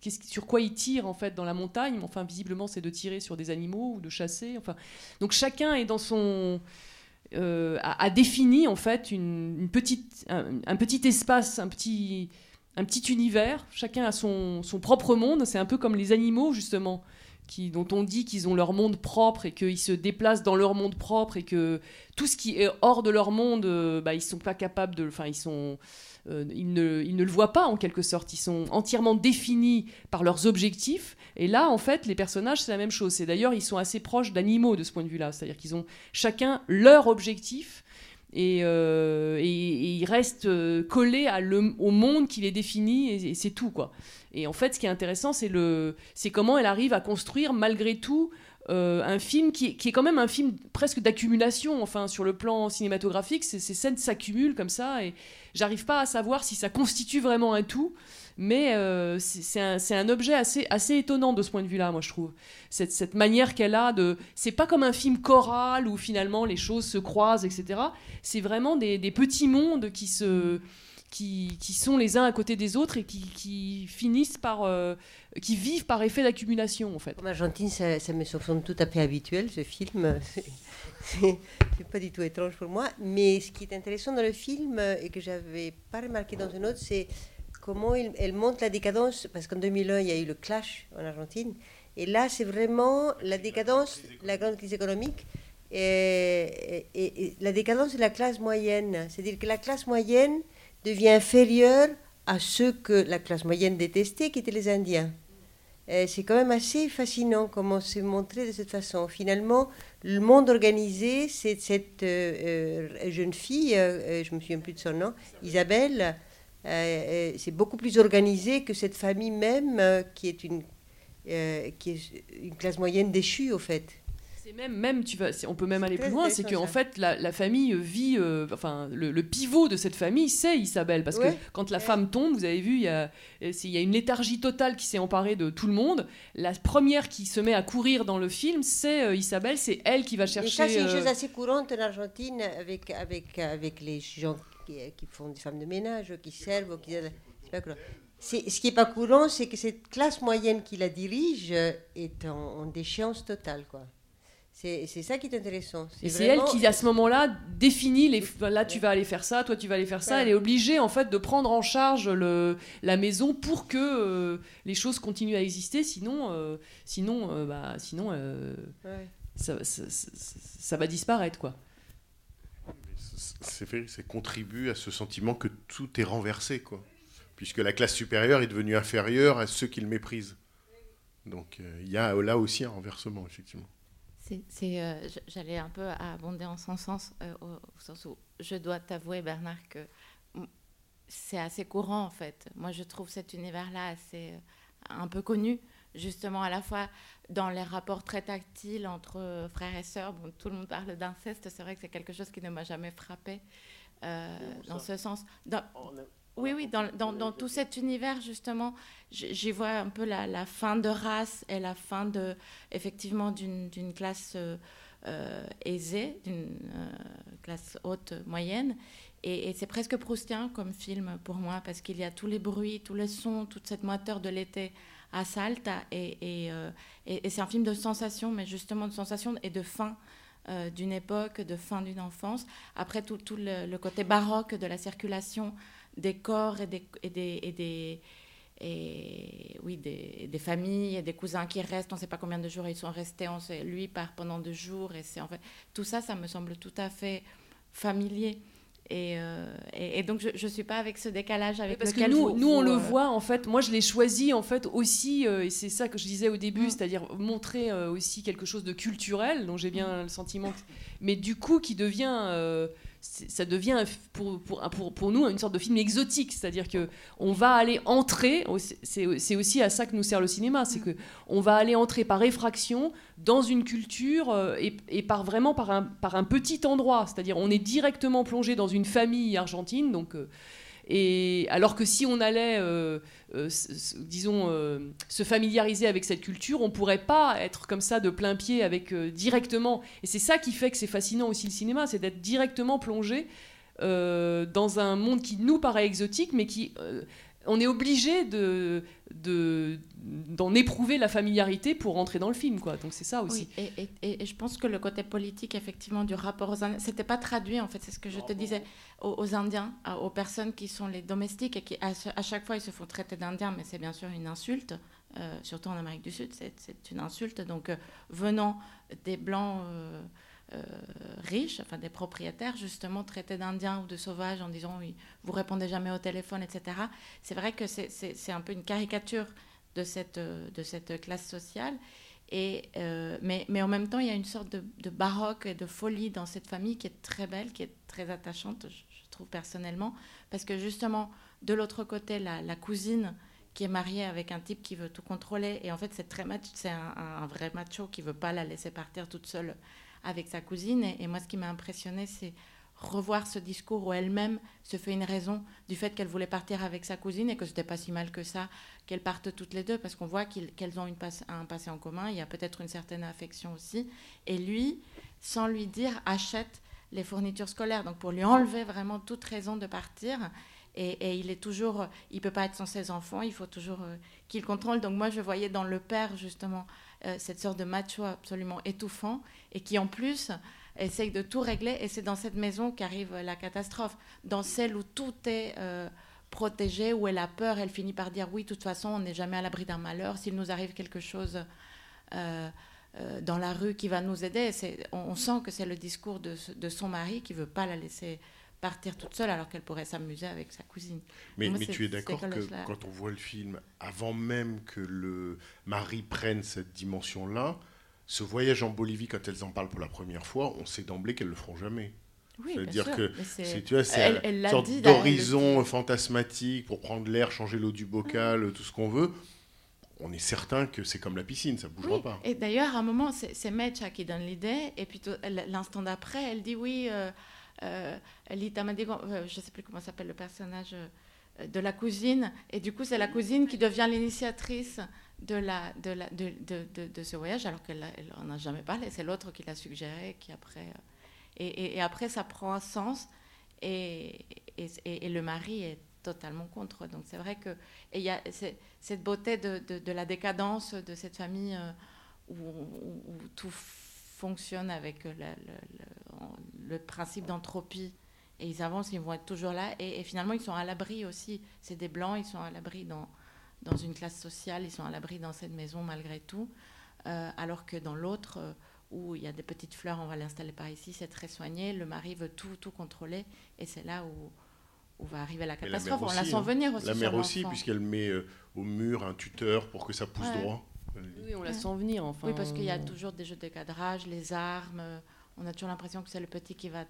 sur quoi il tire en fait dans la montagne, mais enfin, visiblement, c'est de tirer sur des animaux ou de chasser. Enfin, donc chacun est dans son euh, a, défini en fait une, petite, un, un petit espace, un petit, un petit univers. Chacun a son, son propre monde. C'est un peu comme les animaux justement, qui, dont on dit qu'ils ont leur monde propre et qu'ils se déplacent dans leur monde propre et que tout ce qui est hors de leur monde, euh, bah, ils sont pas capables de, enfin ils sont euh, ils, ne, ils ne le voient pas en quelque sorte. Ils sont entièrement définis par leurs objectifs. Et là, en fait, les personnages, c'est la même chose. C'est d'ailleurs, ils sont assez proches d'animaux de ce point de vue-là. C'est-à-dire qu'ils ont chacun leur objectif. Et, euh, et- et ils restent euh, collés à le- au monde qui les définit et, et c'est tout quoi. Et en fait, ce qui est intéressant, c'est c'est comment elle arrive à construire malgré tout euh, un film qui, est- qui est quand même un film presque d'accumulation. Enfin, sur le plan cinématographique, ces, ces scènes s'accumulent comme ça et j'arrive pas à savoir si ça constitue vraiment un tout. Mais euh, c'est c'est un, c'est un objet assez, assez étonnant de ce point de vue-là, moi je trouve. Cette, cette manière qu'elle a de. C'est pas comme un film choral où finalement les choses se croisent, etc. C'est vraiment des, des petits mondes qui se. Qui, qui sont les uns à côté des autres et qui, qui finissent par. euh, qui vivent par effet d'accumulation, en fait. Comme Argentine, ça, ça me semble tout à fait habituel, ce film. *laughs* C'est- pas du tout étrange pour moi. Mais ce qui est intéressant dans le film euh, et que j'avais pas remarqué dans un autre, c'est comment il- elle montre la décadence. Parce qu'en 2001, il y a eu le clash en Argentine. Et là, c'est vraiment la décadence, la grande crise économique. Et, et- et la décadence de la classe moyenne. C'est-à-dire que la classe moyenne devient inférieure à ceux que la classe moyenne détestait, qui étaient les Indiens. C'est quand même assez fascinant comment c'est montré de cette façon. Finalement, le monde organisé, c'est cette euh, euh, jeune fille, euh, euh, je me souviens plus de son nom, Isabelle, c'est beaucoup plus organisé que cette famille même, qui est une qui est une classe moyenne déchue, au fait. C'est même, même tu vas, c'est- on peut même aller plus loin, c'est qu'en fait la, la famille vit, euh, enfin le, le pivot de cette famille c'est Isabelle, parce Ouais. que quand la Ouais. femme tombe, vous avez vu, il y a, euh, il y a une léthargie totale qui s'est emparée de tout le monde. La première qui se met à courir dans le film, c'est euh, Isabelle, c'est elle qui va Et ça, chercher. c'est une euh, chose assez courante en Argentine avec, avec, avec les gens qui, qui font des femmes de ménage, qui servent. Qui, c'est pas ce qui n'est pas courant, c'est que cette classe moyenne qui la dirige est en, en déchéance totale. Quoi. C'est, ça qui est intéressant. Et c'est elle qui, à ce moment-là, définit les. Là, tu vas aller faire ça, toi, tu vas aller faire ça. Voilà. Elle est obligée, en fait, de prendre en charge le, la maison pour que euh, les choses continuent à exister. Sinon, euh, sinon, euh, bah, sinon euh, Ouais. ça, ça- ça- ça va disparaître, quoi. C'est fait, c'est contribue à ce sentiment que tout est renversé, quoi. Puisque la classe supérieure est devenue inférieure à ceux qui le méprisent. Donc euh, il y a là aussi un renversement, effectivement. C'est, euh, j'allais un peu abonder en son sens, euh, au, au sens où je dois t'avouer, Bernard, que c'est assez courant en fait. Moi, je trouve cet univers-là assez euh, un peu connu, justement à la fois dans les rapports très tactiles entre frères et sœurs. Bon, tout le monde parle d'inceste, c'est vrai que c'est quelque chose qui ne m'a jamais frappé dans ce sens. Dans- oui, oui, dans, tout cet univers, justement, j'y vois un peu la, fin de race et la fin effectivement, d'une classe euh, euh, aisée, d'une euh, classe haute, moyenne. Et, c'est presque proustien comme film pour moi, parce qu'il y a tous les bruits, tous les sons, toute cette moiteur de l'été à Salta. Et, c'est un film de sensation, mais justement de sensation et de fin d'une époque, de fin d'une enfance. Après, tout, le côté baroque de la circulation des corps et des, et des, et des, et, oui, des, des familles et des cousins qui restent. On ne sait pas combien de jours ils sont restés. On sait, lui part pendant deux jours. Et c'est en fait tout ça, ça me semble tout à fait familier. Et, euh, et, et donc je ne suis pas avec ce décalage avec Parce que nous, vous- nous on vous, le euh, voit en fait. Moi, je l'ai choisi en fait aussi, euh, et c'est ça que je disais au début, Mm. c'est-à-dire montrer aussi quelque chose de culturel, dont j'ai bien le sentiment, mais du coup qui devient, ça devient pour, pour, pour, nous une sorte de film exotique, c'est-à-dire que on va aller entrer. C'est aussi à ça que nous sert le cinéma, c'est que on va aller entrer par effraction dans une culture euh, et, et par vraiment par un, par un petit endroit, c'est-à-dire on est directement plongé dans une famille argentine, donc. Alors que si on allait, euh, euh, euh, se familiariser avec cette culture, on pourrait pas être comme ça de plein pied avec directement. Et c'est ça qui fait que c'est fascinant aussi le cinéma, c'est d'être directement plongé dans un monde qui nous paraît exotique, mais qui on est obligé de de- d'en éprouver la familiarité pour rentrer dans le film, quoi. Donc c'est ça aussi. Oui, et, et- et- je pense que le côté politique, effectivement, du rapport aux Indiens, c'était pas traduit, en fait, c'est ce que je te disais, aux, aux Indiens, aux personnes qui sont les domestiques et qui, à, cha- à chaque fois, ils se font traiter d'Indiens, mais c'est bien sûr une insulte, euh, surtout en Amérique du Sud, c'est c'est une insulte. Donc, euh, venant des Blancs euh, euh, riches, enfin des propriétaires, justement, traités d'Indiens ou de sauvages en disant, oui, vous répondez jamais au téléphone, etc. C'est vrai que c'est- un peu une caricature de cette, euh, de cette classe sociale. Et, euh, mais, mais en même temps, il y a une sorte de, baroque et de folie dans cette famille qui est très belle, qui est très attachante, je, trouve personnellement, parce que justement, de l'autre côté, la, la cousine qui est mariée avec un type qui veut tout contrôler, et en fait, c'est très c'est un, un vrai macho qui veut pas la laisser partir toute seule avec sa cousine. Et, moi, ce qui m'a impressionné, c'est revoir ce discours où elle-même se fait une raison du fait qu'elle voulait partir avec sa cousine et que c'était pas si mal que ça qu'elles partent toutes les deux parce qu'on voit qu'elles ont un passé en commun, il y a peut-être une certaine affection aussi. Et lui, sans lui dire, achète les fournitures scolaires, donc pour lui enlever vraiment toute raison de partir. Et, et il est toujours, il peut pas être sans ses enfants, il faut toujours euh, qu'il contrôle. Donc moi, je voyais dans le père justement euh, cette sorte de macho absolument étouffant et qui en plus essaye de tout régler. Et c'est dans cette maison qu'arrive la catastrophe, dans celle où tout est euh, protégée, où elle a peur, elle finit par dire oui, de toute façon, on n'est jamais à l'abri d'un malheur. S'il nous arrive quelque chose euh, euh, dans la rue qui va nous aider, on, sent que c'est le discours de, de son mari qui veut pas la laisser partir toute seule alors qu'elle pourrait s'amuser avec sa cousine. Mais, Moi, mais c'est- tu es d'accord que quand on voit le film, avant même que le mari prenne cette dimension-là, ce voyage en Bolivie, quand elles en parlent pour la première fois, on sait d'emblée qu'elles le feront jamais. Oui, C'est-à-dire que c'est- c'est, tu vois, c'est elle- elle une sorte d'horizon fantasmatique pour prendre l'air, changer l'eau du bocal, tout ce qu'on veut. on est certain que c'est comme la piscine, ça ne bougera Oui, pas. et d'ailleurs, à un moment, c'est Mecha qui donne l'idée, et puis l'instant d'après, elle dit oui, euh, Lita m'a dit, euh, je ne sais plus comment s'appelle le personnage euh, de la cousine, et du coup, c'est la cousine qui devient l'initiatrice de, la, de, la, de, de, de- de ce voyage, alors qu'elle n'en a jamais parlé, c'est l'autre qui l'a suggéré, qui après... euh, et, et- et après, ça prend un sens, et, le mari est totalement contre. Donc c'est vrai que et il y a cette beauté de, la décadence de cette famille euh, où, où- où tout fonctionne avec le, le- le- le principe d'entropie. Et ils avancent, ils vont être toujours là. Et, et finalement, ils sont à l'abri aussi. C'est des blancs, ils sont à l'abri dans, dans une classe sociale, ils sont à l'abri dans cette maison malgré tout. Euh, alors que dans l'autre, euh, où il y a des petites fleurs, on va l'installer par ici, c'est très soigné. Le mari veut tout, tout contrôler. Et c'est là où, où va arriver la catastrophe. on la sent hein. venir aussi. La sur mère aussi, puisqu'elle met euh, au mur un tuteur pour que ça pousse Ouais. droit. Oui, on la sent venir. Enfin, Oui, parce qu'il y a toujours des jeux de cadrage, les armes. euh, On a toujours l'impression que c'est le petit qui va.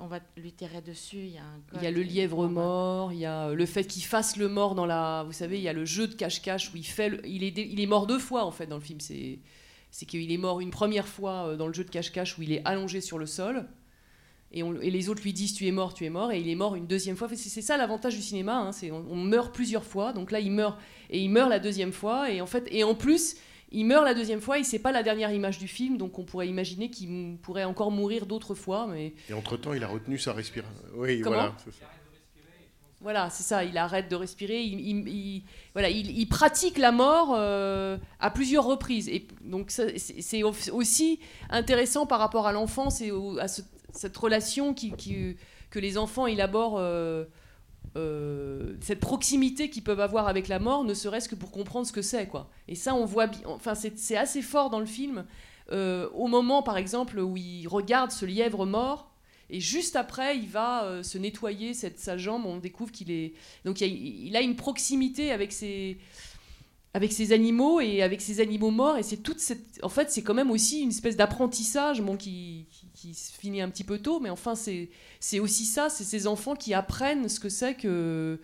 On va lui tirer dessus. Il y a, un Il y a le lièvre mort, il y a euh, le fait qu'il fasse le mort dans la. Vous savez, il y a le jeu de cache-cache où il fait. le- Il est, il est mort deux fois en fait dans le film. C'est, c'est qu'il est mort une première fois euh, dans le jeu de cache-cache où il est allongé sur le sol. Et, on- et les autres lui disent tu es mort, tu es mort, et il est mort une deuxième fois. C'est, ça l'avantage du cinéma, hein, c'est on, on meurt plusieurs fois. Donc là, il meurt et il meurt la deuxième fois, et en fait, et en plus, il meurt la deuxième fois. Et c'est pas la dernière image du film, donc on pourrait imaginer qu'il pourrait encore mourir d'autres fois, mais Et entre-temps, il a retenu sa respiration. Oui, Comment voilà. Voilà, c'est ça, il arrête de respirer, il, il- il- voilà, il, il pratique la mort euh, à plusieurs reprises. Et donc c'est c'est au- aussi intéressant par rapport à l'enfance et au- à ce- cette relation que les enfants élaborent, euh, euh, cette proximité qu'ils peuvent avoir avec la mort, ne serait-ce que pour comprendre ce que c'est. quoi. Et ça, on voit, bi- enfin, c'est assez fort dans le film. euh, au moment, par exemple, où il regarde ce lièvre mort, et juste après, il va se nettoyer cette, sa jambe. On découvre qu'il est. Donc il, a, une proximité avec ses, avec ses animaux et avec ses animaux morts. Et c'est toute cette. En fait, c'est quand même aussi une espèce d'apprentissage bon, qui, qui, se finit un petit peu tôt. Mais enfin, c'est aussi ça. C'est ces enfants qui apprennent ce que c'est que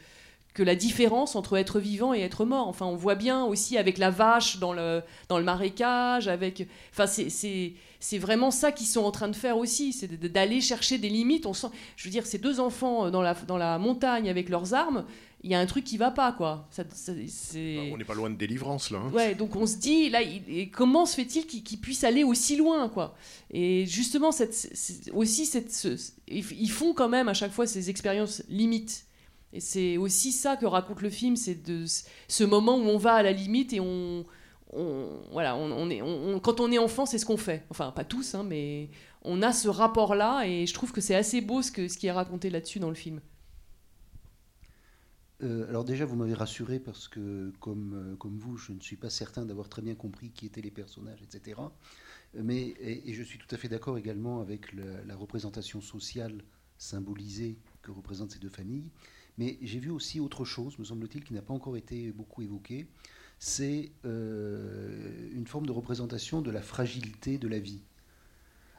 que la différence entre être vivant et être mort. Enfin, on voit bien aussi avec la vache dans le, dans le marécage, avec... Enfin, c'est- vraiment ça qu'ils sont en train de faire aussi, c'est d'aller chercher des limites. On sent, je veux dire, ces deux enfants euh, dans la, dans la montagne avec leurs armes, il y a un truc qui va pas, quoi. Ça, ça- c'est... On n'est pas loin de délivrance, là. hein. Ouais, donc on se dit, là, il- comment se fait-il qu'il qu'il puisse aller aussi loin, quoi? Et justement, cette, aussi, cette, ce- ils font quand même à chaque fois ces expériences limites. Et c'est aussi ça que raconte le film, c'est de ce moment où on va à la limite et on, on- voilà, on, on est, on- on- quand on est enfant, c'est ce qu'on fait. Enfin, pas tous, hein, mais on a ce rapport-là et je trouve que c'est assez beau ce, que, ce qui est raconté là-dessus dans le film. Euh, alors déjà, vous m'avez rassuré parce que, comme, euh, comme vous, je ne suis pas certain d'avoir très bien compris qui étaient les personnages, etc. Mais, et, je suis tout à fait d'accord également avec la, représentation sociale symbolisée que représentent ces deux familles. Mais j'ai vu aussi autre chose, me semble-t-il, qui n'a pas encore été beaucoup évoquée. C'est euh, une forme de représentation de la fragilité de la vie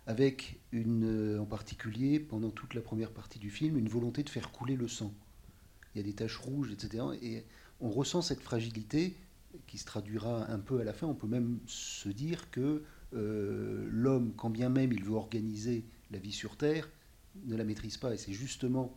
avec une, euh, en particulier, pendant toute la première partie du film, une volonté de faire couler le sang. Il y a des taches rouges, etc. Et on ressent cette fragilité qui se traduira un peu à la fin. On peut même se dire que euh, l'homme, quand bien même il veut organiser la vie sur Terre, ne la maîtrise pas. Et c'est justement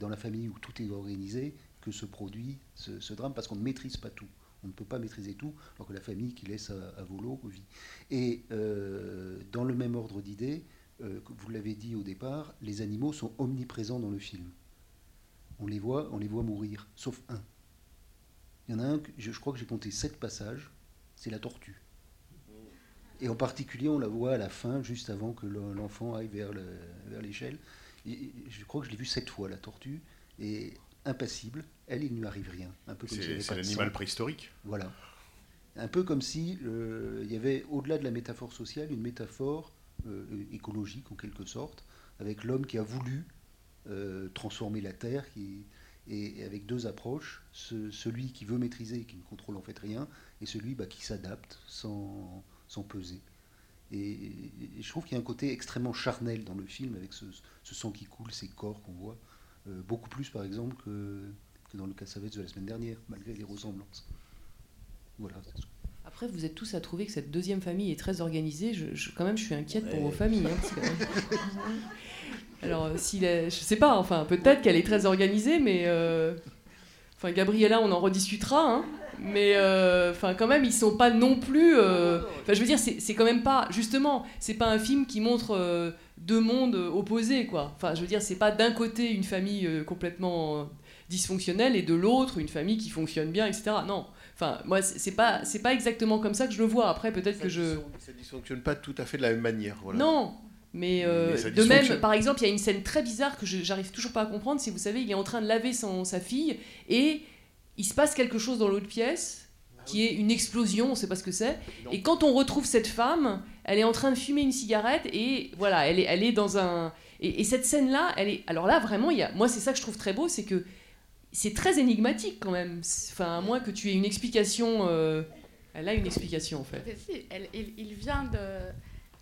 dans la famille où tout est organisé que se produit ce, drame, parce qu'on ne maîtrise pas tout. On ne peut pas maîtriser tout, alors que la famille qui laisse à, à volo vit. Et euh, dans le même ordre d'idées, euh, vous l'avez dit au départ, les animaux sont omniprésents dans le film. On les voit, on les voit mourir, sauf un. Il y en a un, que- je, je crois que j'ai compté sept passages, c'est la tortue. Et en particulier, on la voit à la fin, juste avant que le- l'enfant aille vers le- vers l'échelle. Je crois que je l'ai vue sept fois, la tortue, et impassible, elle, il ne lui arrive rien. Un peu comme C'est de l'animal préhistorique. Voilà. Un peu comme si euh, il y avait, au-delà de la métaphore sociale, une métaphore euh, écologique en quelque sorte, avec l'homme qui a voulu euh, transformer la Terre, qui, et, avec deux approches, ce- celui qui veut maîtriser et qui ne contrôle en fait rien, et celui bah, qui s'adapte sans, sans peser. Et, je trouve qu'il y a un côté extrêmement charnel dans le film, avec ce, sang qui coule, ces corps qu'on voit, euh, beaucoup plus par exemple que, que dans le Cassavetes de la semaine dernière, malgré les ressemblances. Voilà. Après, vous êtes tous à trouver que cette deuxième famille est très organisée. Je, je- quand même, je suis inquiète pour vos familles. hein, *laughs* Alors, euh, s'il est, je sais pas. Enfin, peut-être qu'elle est très organisée, mais euh, enfin, Gabriella, on en rediscutera. hein. Mais euh, enfin, quand même, ils sont pas non plus. euh, Enfin, je veux dire, c'est quand même pas. Justement, c'est pas un film qui montre deux mondes opposés, quoi. Enfin, je veux dire, c'est pas d'un côté une famille complètement dysfonctionnelle et de l'autre une famille qui fonctionne bien, etc. Non. Enfin, moi, c'est pas, c'est pas exactement comme ça que je le vois. Après, peut-être que je. Ça dysfonctionne pas tout à fait de la même manière. Voilà. Non, mais, euh, Mais de même, par exemple, il y a une scène très bizarre que j'arrive toujours pas à comprendre. C'est, vous savez, il est en train de laver son, sa fille et il se passe quelque chose dans l'autre pièce qui est une explosion, on sait pas ce que c'est. Et quand on retrouve cette femme, elle est en train de fumer une cigarette et voilà, elle est, elle est dans un. Et, et cette scène-là, elle est. Alors là, vraiment, il y a... moi, c'est ça que je trouve très beau, c'est que c'est très énigmatique quand même. Enfin, à moins que tu aies une explication. euh, Elle a une explication en fait. Il, vient de.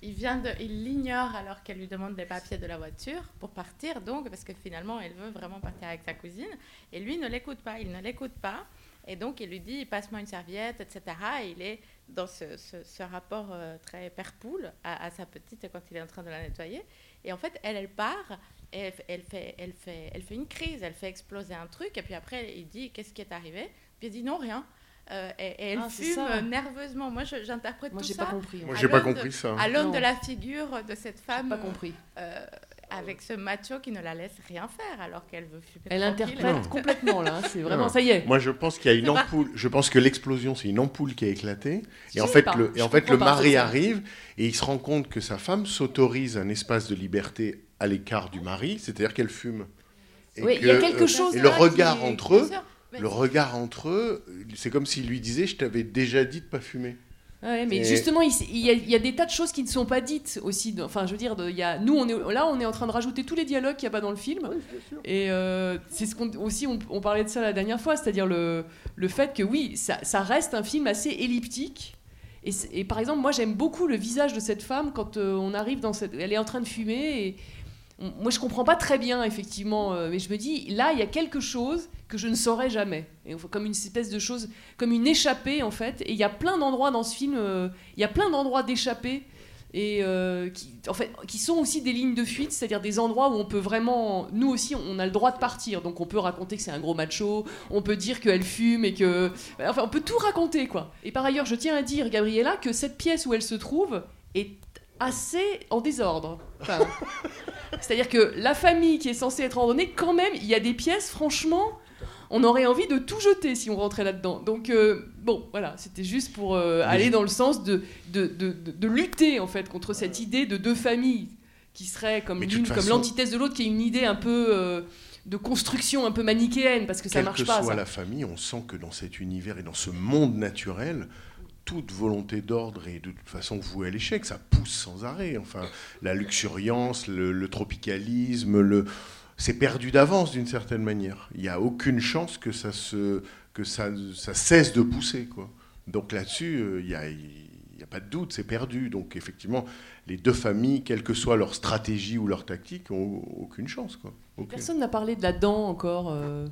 Il vient de, il l'ignore alors qu'elle lui demande les papiers de la voiture pour partir, donc parce que finalement elle veut vraiment partir avec sa cousine, et lui ne l'écoute pas, il ne l'écoute pas, et donc il lui dit passe-moi une serviette, etc. Et il est dans ce, rapport euh, très père-poule à, à sa petite quand il est en train de la nettoyer, et en fait elle, elle part, et elle, fait- elle fait, elle fait, elle fait une crise, elle fait exploser un truc, et puis après il dit qu'est-ce qui est arrivé, puis elle dit non rien. Euh, et, et elle Ah, fume ça. nerveusement. Moi, j'interprète Moi, tout j'ai ça pas compris. Moi, j'ai pas compris ça. À l'aune de la figure de cette femme, Pas compris. euh, avec ce macho qui ne la laisse rien faire alors qu'elle veut fumer. Elle tranquille. interprète complètement là. hein. C'est vraiment Non. ça y est. Moi, je pense qu'il y a une ampoule. Je pense que l'explosion, c'est une ampoule qui a éclaté. Je Et en fait, pas. le, et Je en fait, comprends le pas, mari arrive et il se rend compte que sa femme s'autorise un espace de liberté à l'écart du mari, c'est-à-dire qu'elle fume. Et Oui, il y a quelque euh, chose Et le qui- regard entre eux, le regard entre eux, c'est comme s'il lui disait Je t'avais déjà dit de pas fumer. Ouais, mais Et- justement, il, y a, il y a des tas de choses qui ne sont pas dites aussi. de- Enfin, je veux dire, de- il y a, nous, on est, là, on est en train de rajouter tous les dialogues qu'il n'y a pas dans le film. Et euh, c'est ce qu'on aussi, on, on parlait de ça la dernière fois, c'est-à-dire le, le fait que oui, ça, ça reste un film assez elliptique. Et, par exemple, moi, j'aime beaucoup le visage de cette femme quand euh, on arrive dans cette, elle est en train de fumer. Et moi, je comprends pas très bien, effectivement, euh, mais je me dis, là, il y a quelque chose que je ne saurais jamais. Comme une espèce de chose, comme une échappée, en fait. Et il y a plein d'endroits dans ce film, euh, il y a plein d'endroits d'échappée. Euh, qui, qui sont aussi des lignes de fuite, c'est-à-dire des endroits où on peut vraiment. Nous aussi, on a le droit de partir. Donc on peut raconter que c'est un gros macho, on peut dire qu'elle fume et que. Enfin, on peut tout raconter, quoi. Et par ailleurs, je tiens à dire, Gabriella, que cette pièce où elle se trouve est assez en désordre. Enfin, *laughs* c'est-à-dire que la famille qui est censée être ordonnée, quand même, il y a des pièces, franchement, on aurait envie de tout jeter si on rentrait là-dedans. Donc, euh, bon, voilà, c'était juste pour euh, aller dans le sens de, de, de, de- de lutter, en fait, contre cette idée de deux familles qui seraient comme l'une comme l'antithèse de l'autre, qui est une idée un peu euh, de construction un peu manichéenne, parce que ça Quelle marche que pas. soit ça. la famille, on sent que dans cet univers et dans ce monde naturel, toute volonté d'ordre est de toute façon vouée à l'échec. Ça pousse sans arrêt. Enfin, la luxuriance, le, tropicalisme, le... c'est perdu d'avance d'une certaine manière. Il n'y a aucune chance que ça, se... que ça, cesse de pousser. Quoi. Donc là-dessus, euh, il n'y a, pas de doute, c'est perdu. Donc effectivement, les deux familles, quelle que soit leur stratégie ou leur tactique, ont aucune chance. Quoi. Personne n'a parlé de la dent encore. euh,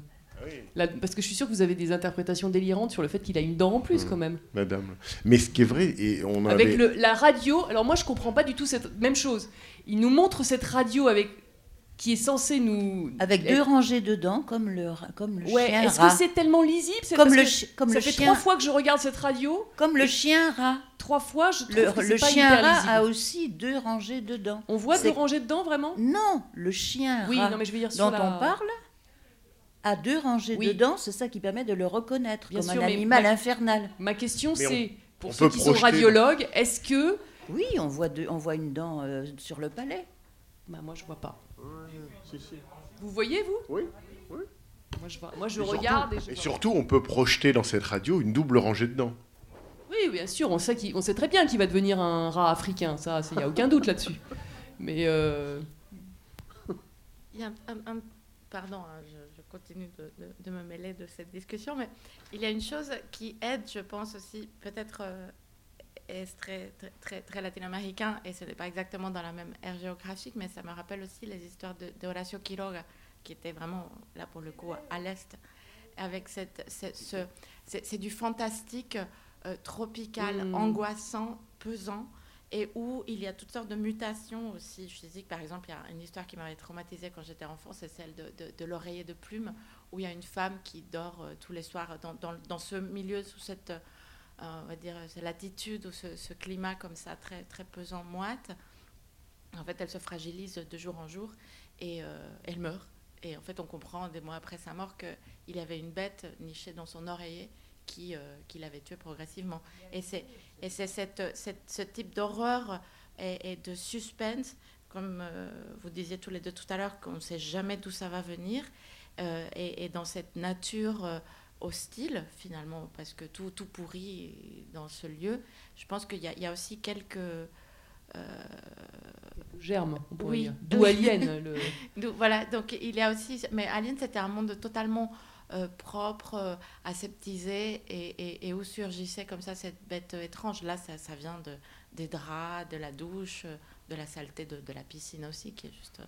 parce que je suis sûr que vous avez des interprétations délirantes sur le fait qu'il a une dent en plus, Mm. quand même. Madame. Mais ce qui est vrai, et on avait... Avec le- la radio, alors moi je comprends pas du tout cette même chose. Il nous montre cette radio avec qui est censée nous Avec deux rangées de dents, comme le, comme le Ouais, chien est-ce que c'est tellement lisible C'est Comme le comme ça le fait chien- trois fois que je regarde cette radio. Comme le chien rat. Trois fois, je trouve Le, que le pas chien hyper rat lisible. a aussi deux rangées de dents. On voit deux rangées de dents vraiment? Non, le chien Oui, rat non, mais je veux dire sur dont la- on parle a deux rangées Oui. de dents, c'est ça qui permet de le reconnaître Bien comme sûr, un animal ma- infernal. Ma question c'est pour on ceux qui sont projeter- radiologues, est-ce que Oui, on voit, deux- on voit une dent euh, sur le palais. Bah moi je vois pas. Vous voyez vous? Oui. oui. Moi je, vois- moi, je Et surtout- regarde et je Et surtout, on peut projeter dans cette radio une double rangée de dents. Oui, bien sûr, on sait, qu'il- on sait très bien qu'il va devenir un rat africain, ça, il n'y a aucun doute là-dessus. Mais euh, Il y a un, un- un- pardon, hein, je continue de, de- de me mêler de cette discussion, mais il y a une chose qui aide, je pense aussi, peut-être euh, est très, très, très, très latino-américain, et ce n'est pas exactement dans la même ère géographique, mais ça me rappelle aussi les histoires de, de Horacio Quiroga, qui était vraiment, là pour le coup, à l'Est, avec cette, cette- ce, c'est, c'est du fantastique euh, tropical, Mm. angoissant, pesant, et où il y a toutes sortes de mutations aussi physiques. Par exemple, il y a une histoire qui m'avait traumatisée quand j'étais enfant, c'est celle de, l'oreiller de plume, où il y a une femme qui dort euh, tous les soirs dans, ce milieu, sous cette, euh, latitude ou ce, climat comme ça, très, très pesant, moite. En fait, elle se fragilise de jour en jour et euh, elle meurt. Et en fait, on comprend des mois après sa mort qu'il y avait une bête nichée dans son oreiller qui, qui l'avait tué progressivement. Et c'est, et c'est cette, cette- ce type d'horreur et, et de suspense, comme euh, vous disiez tous les deux tout à l'heure, qu'on ne sait jamais d'où ça va venir, euh, et, et dans cette nature euh, hostile, finalement, parce que tout, tout pourrit dans ce lieu, je pense qu'il y, a- il y a aussi quelques... euh, Germe, on pourrait oui. dire. D'où *laughs* Alien. le- voilà, donc il y a aussi. Mais Alien, c'était un monde totalement euh, propre, euh, aseptisé, et, et- et où surgissait comme ça cette bête étrange. Là, ça, ça vient de, des draps, de la douche, euh, de la saleté de, de la piscine aussi, qui est juste euh,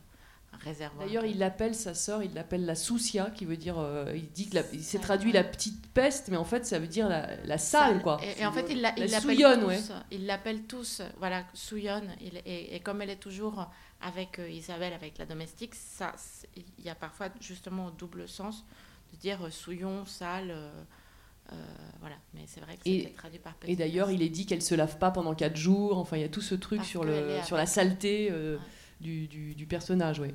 un réservoir. D'ailleurs, il l'appelle sa sœur, il l'appelle la soucia, qui veut dire, euh, il dit que il s'est traduit la petite peste, mais en fait, ça veut dire la, la salle, quoi. Et, et en fait, il l'a- La il l'appelle tous. ouais. Il l'appelle tous, voilà, Souillonne. Il- et, comme elle est toujours avec Isabelle, avec la domestique, ça, il y a parfois justement au double sens de dire euh, souillon, sale. euh, euh, voilà, mais c'est vrai que c'était traduit par et d'ailleurs, il est dit qu'elle se lave pas pendant 4 jours. Enfin, il y a tout ce truc Parce sur, le, sur la saleté euh, du, du, du personnage, oui.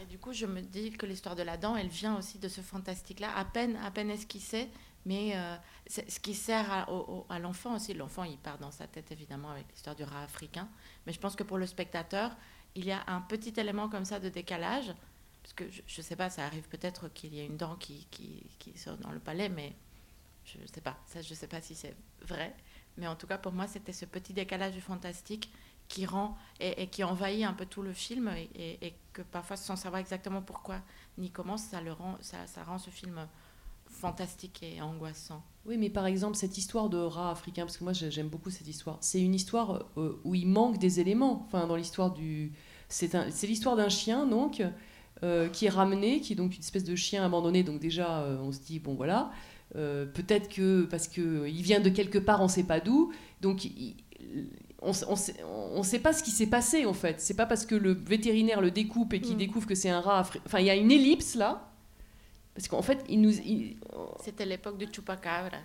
Et du coup, je me dis que l'histoire de la dent, elle vient aussi de ce fantastique-là, à peine, à peine esquissé, mais euh, c'est ce qui sert à l'enfant aussi. L'enfant, il part dans sa tête évidemment avec l'histoire du rat africain, mais je pense que pour le spectateur, il y a un petit élément comme ça de décalage, parce que je ne sais pas, ça arrive peut-être qu'il y ait une dent qui, qui, qui sort dans le palais, mais je ne sais pas. Ça, je ne sais pas si c'est vrai, mais en tout cas, pour moi, c'était ce petit décalage du fantastique qui rend et, qui envahit un peu tout le film et, que parfois sans savoir exactement pourquoi ni comment ça le rend ça, ça rend ce film fantastique et angoissant Oui, mais par exemple, cette histoire de rat africain, parce que moi j'ai- j'aime beaucoup cette histoire, c'est une histoire euh, où il manque des éléments. Enfin, dans l'histoire du. C'est l'histoire d'un chien, donc, euh, qui est ramené, qui est donc une espèce de chien abandonné. Donc, déjà, euh, on se dit, bon, voilà. euh, Peut-être que. Parce qu'il vient de quelque part, on ne sait pas d'où. Donc, il- on ne sait, pas ce qui s'est passé, en fait. C'est pas parce que le vétérinaire le découpe et qu'il Mm. découvre que c'est un rat. Enfin, il y a une ellipse là. Parce qu'en fait, il nous. il- c'était l'époque du chupacabras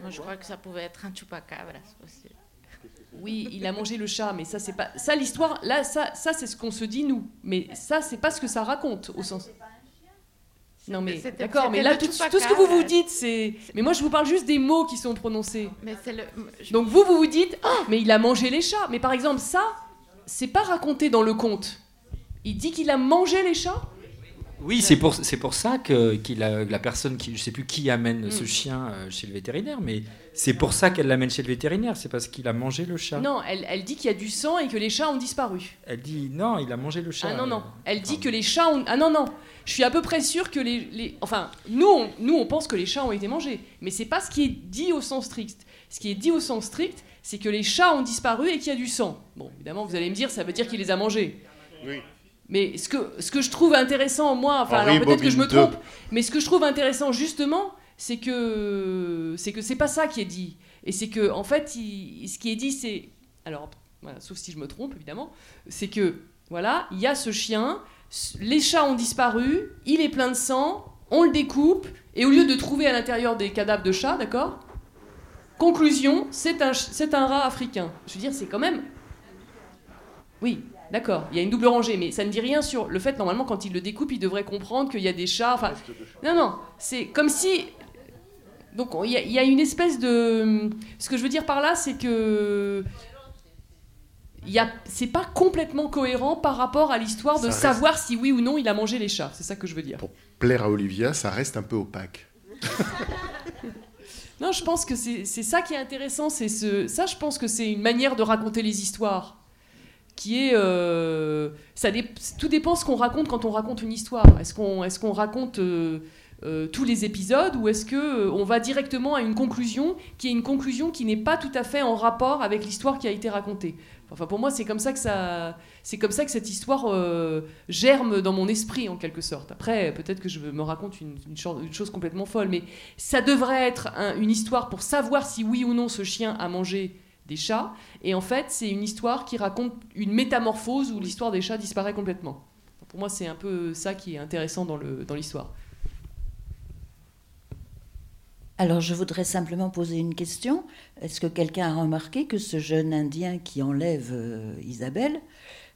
moi je crois que ça pouvait être un chupacabras aussi Oui, il a mangé le chat, mais ça c'est pas ça l'histoire. Là, ça, ça c'est ce qu'on se dit nous, mais ça c'est pas ce que ça raconte au sens. Non mais d'accord, mais là tout, tout ce que vous vous dites, c'est. Mais moi je vous parle juste des mots qui sont prononcés. mais c'est le je- Donc vous vous vous dites, ah, mais il a mangé les chats. Mais par exemple ça, c'est pas raconté dans le conte. Il dit qu'il a mangé les chats? Oui, c'est pour, c'est pour ça que qu'il a, la personne qui, je sais plus qui amène Mm. ce chien euh, chez le vétérinaire, mais c'est pour ça qu'elle l'amène chez le vétérinaire, c'est parce qu'il a mangé le chat. Non, elle, elle dit qu'il y a du sang et que les chats ont disparu. Elle dit non, il a mangé le chat. Ah non, non. Elle dit que les chats ont... Ah non, non. Je suis à peu près sûre que les... les- Enfin, nous on, nous, on pense que les chats ont été mangés. Mais c'est pas ce qui est dit au sens strict. Ce qui est dit au sens strict, c'est que les chats ont disparu et qu'il y a du sang. Bon, évidemment, vous allez me dire, ça veut dire qu'il les a mangés. Oui. Mais ce que, ce que je trouve intéressant, moi, enfin, Henri alors peut-être que je me trompe, mais ce que je trouve intéressant, justement, c'est que c'est que c'est pas ça qui est dit. Et c'est que, en fait, il- ce qui est dit, c'est. Alors, voilà, sauf si je me trompe, évidemment, c'est que, voilà, il y a ce chien, les chats ont disparu, il est plein de sang, on le découpe, et au lieu de trouver à l'intérieur des cadavres de chats, d'accord Conclusion, c'est un, c'est un rat africain. Je veux dire, c'est quand même. Oui, d'accord, il y a une double rangée, mais ça ne dit rien sur le fait, normalement, quand il le découpe, il devrait comprendre qu'il y a des chats. Enfin, non, non, c'est comme si. Donc, on- il y, a- il y a une espèce de. Ce que je veux dire par là, c'est que. il y a- C'est pas complètement cohérent par rapport à l'histoire de reste- savoir si oui ou non il a mangé les chats. C'est ça que je veux dire. Plaire à Olivia, ça reste un peu opaque. *laughs* Non, je pense que c'est c'est ça qui est intéressant. C'est ce, ça, je pense que c'est une manière de raconter les histoires, qui est, euh, ça dé- tout dépend ce qu'on raconte quand on raconte une histoire. Est-ce qu'on, est-ce qu'on raconte euh, euh, tous les épisodes ou est-ce que euh, on va directement à une conclusion qui est une conclusion qui n'est pas tout à fait en rapport avec l'histoire qui a été racontée Enfin, pour moi, c'est comme ça que ça, c'est comme ça que cette histoire euh, germe dans mon esprit en quelque sorte. Après, peut-être que je me raconte une, une, cho- une chose complètement folle, mais ça devrait être un- une histoire pour savoir si oui ou non ce chien a mangé des chats. Et en fait, c'est une histoire qui raconte une métamorphose où l'histoire des chats disparaît complètement. Pour moi, c'est un peu ça qui est intéressant dans l'histoire. Alors, je voudrais simplement poser une question. Est-ce que quelqu'un a remarqué que ce jeune Indien qui enlève euh, Isabelle,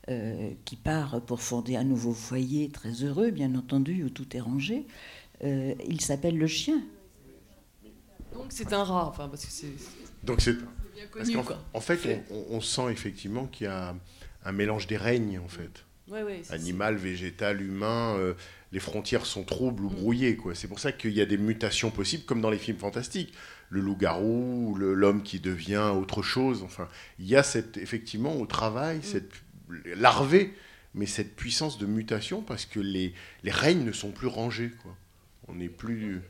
euh, qui part pour fonder un nouveau foyer très heureux, bien entendu, où tout est rangé, euh, il s'appelle le chien? Donc c'est un rat, enfin parce que c'est Donc c'est bien parce connu qu'en quoi. en fait, on, on sent effectivement qu'il y a un mélange des règnes en fait. Ouais, ouais, c'est- Animal, végétal, humain, euh, les frontières sont troubles ou brouillées. quoi. C'est pour ça qu'il y a des mutations possibles, comme dans les films fantastiques. Le loup-garou, le- l'homme qui devient autre chose. Enfin, il y a cette, effectivement au travail, cette larvée, mais cette puissance de mutation parce que les, les règnes ne sont plus rangés. Quoi. On n'est plus.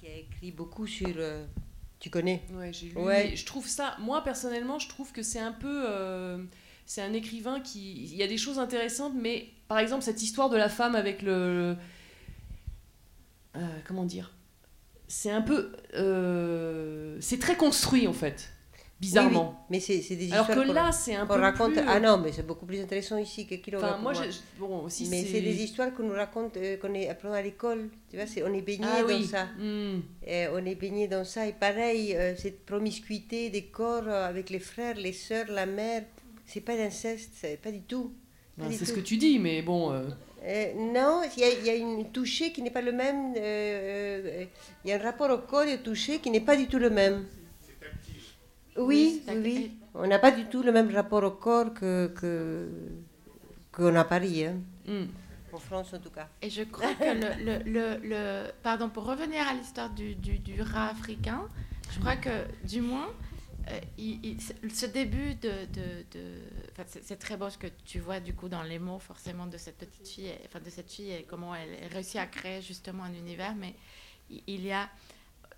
qui a écrit beaucoup sur. Tu connais Ouais, j'ai lu. Ouais. Je trouve ça, moi personnellement, je trouve que c'est un peu. euh, c'est un écrivain qui. Il y a des choses intéressantes, mais par exemple, cette histoire de la femme avec le. euh, comment dire C'est un peu. euh, c'est très construit en fait, bizarrement. Oui, oui, mais c'est c'est des Alors histoires que qu'on- là, c'est un peu raconte. plus- Ah non, mais c'est beaucoup plus intéressant ici que. Enfin, moi, moi. bon, aussi, mais c'est- des histoires qu'on nous raconte, euh, qu'on est apprend à l'école. Tu vois, c'est- on est baigné Ah dans oui, ça. hmm. Et on est baigné dans ça. Et pareil, euh, cette promiscuité des corps euh, avec les frères, les sœurs, la mère, c'est pas d'inceste, c'est pas du tout. Ben, c'est ce que tu dis, mais bon. euh, Euh, non, il y, y a une toucher qui n'est pas le même. euh, euh, Il y a un rapport au corps et au toucher qui n'est pas du tout le même. Oui, oui, oui. On n'a pas du tout le même rapport au corps que que qu'on a à Paris, hein. hmm. en France en tout cas. Et je crois que le, le, le, le- Pardon, pour revenir à l'histoire du, du, du rat africain, je crois que, du moins, euh, il- il- ce début de... de, c'est très beau ce que tu vois, du coup, dans les mots, forcément, de cette petite fille, et- enfin, de cette fille, et comment elle, elle réussit à créer, justement, un univers, mais il- il y a...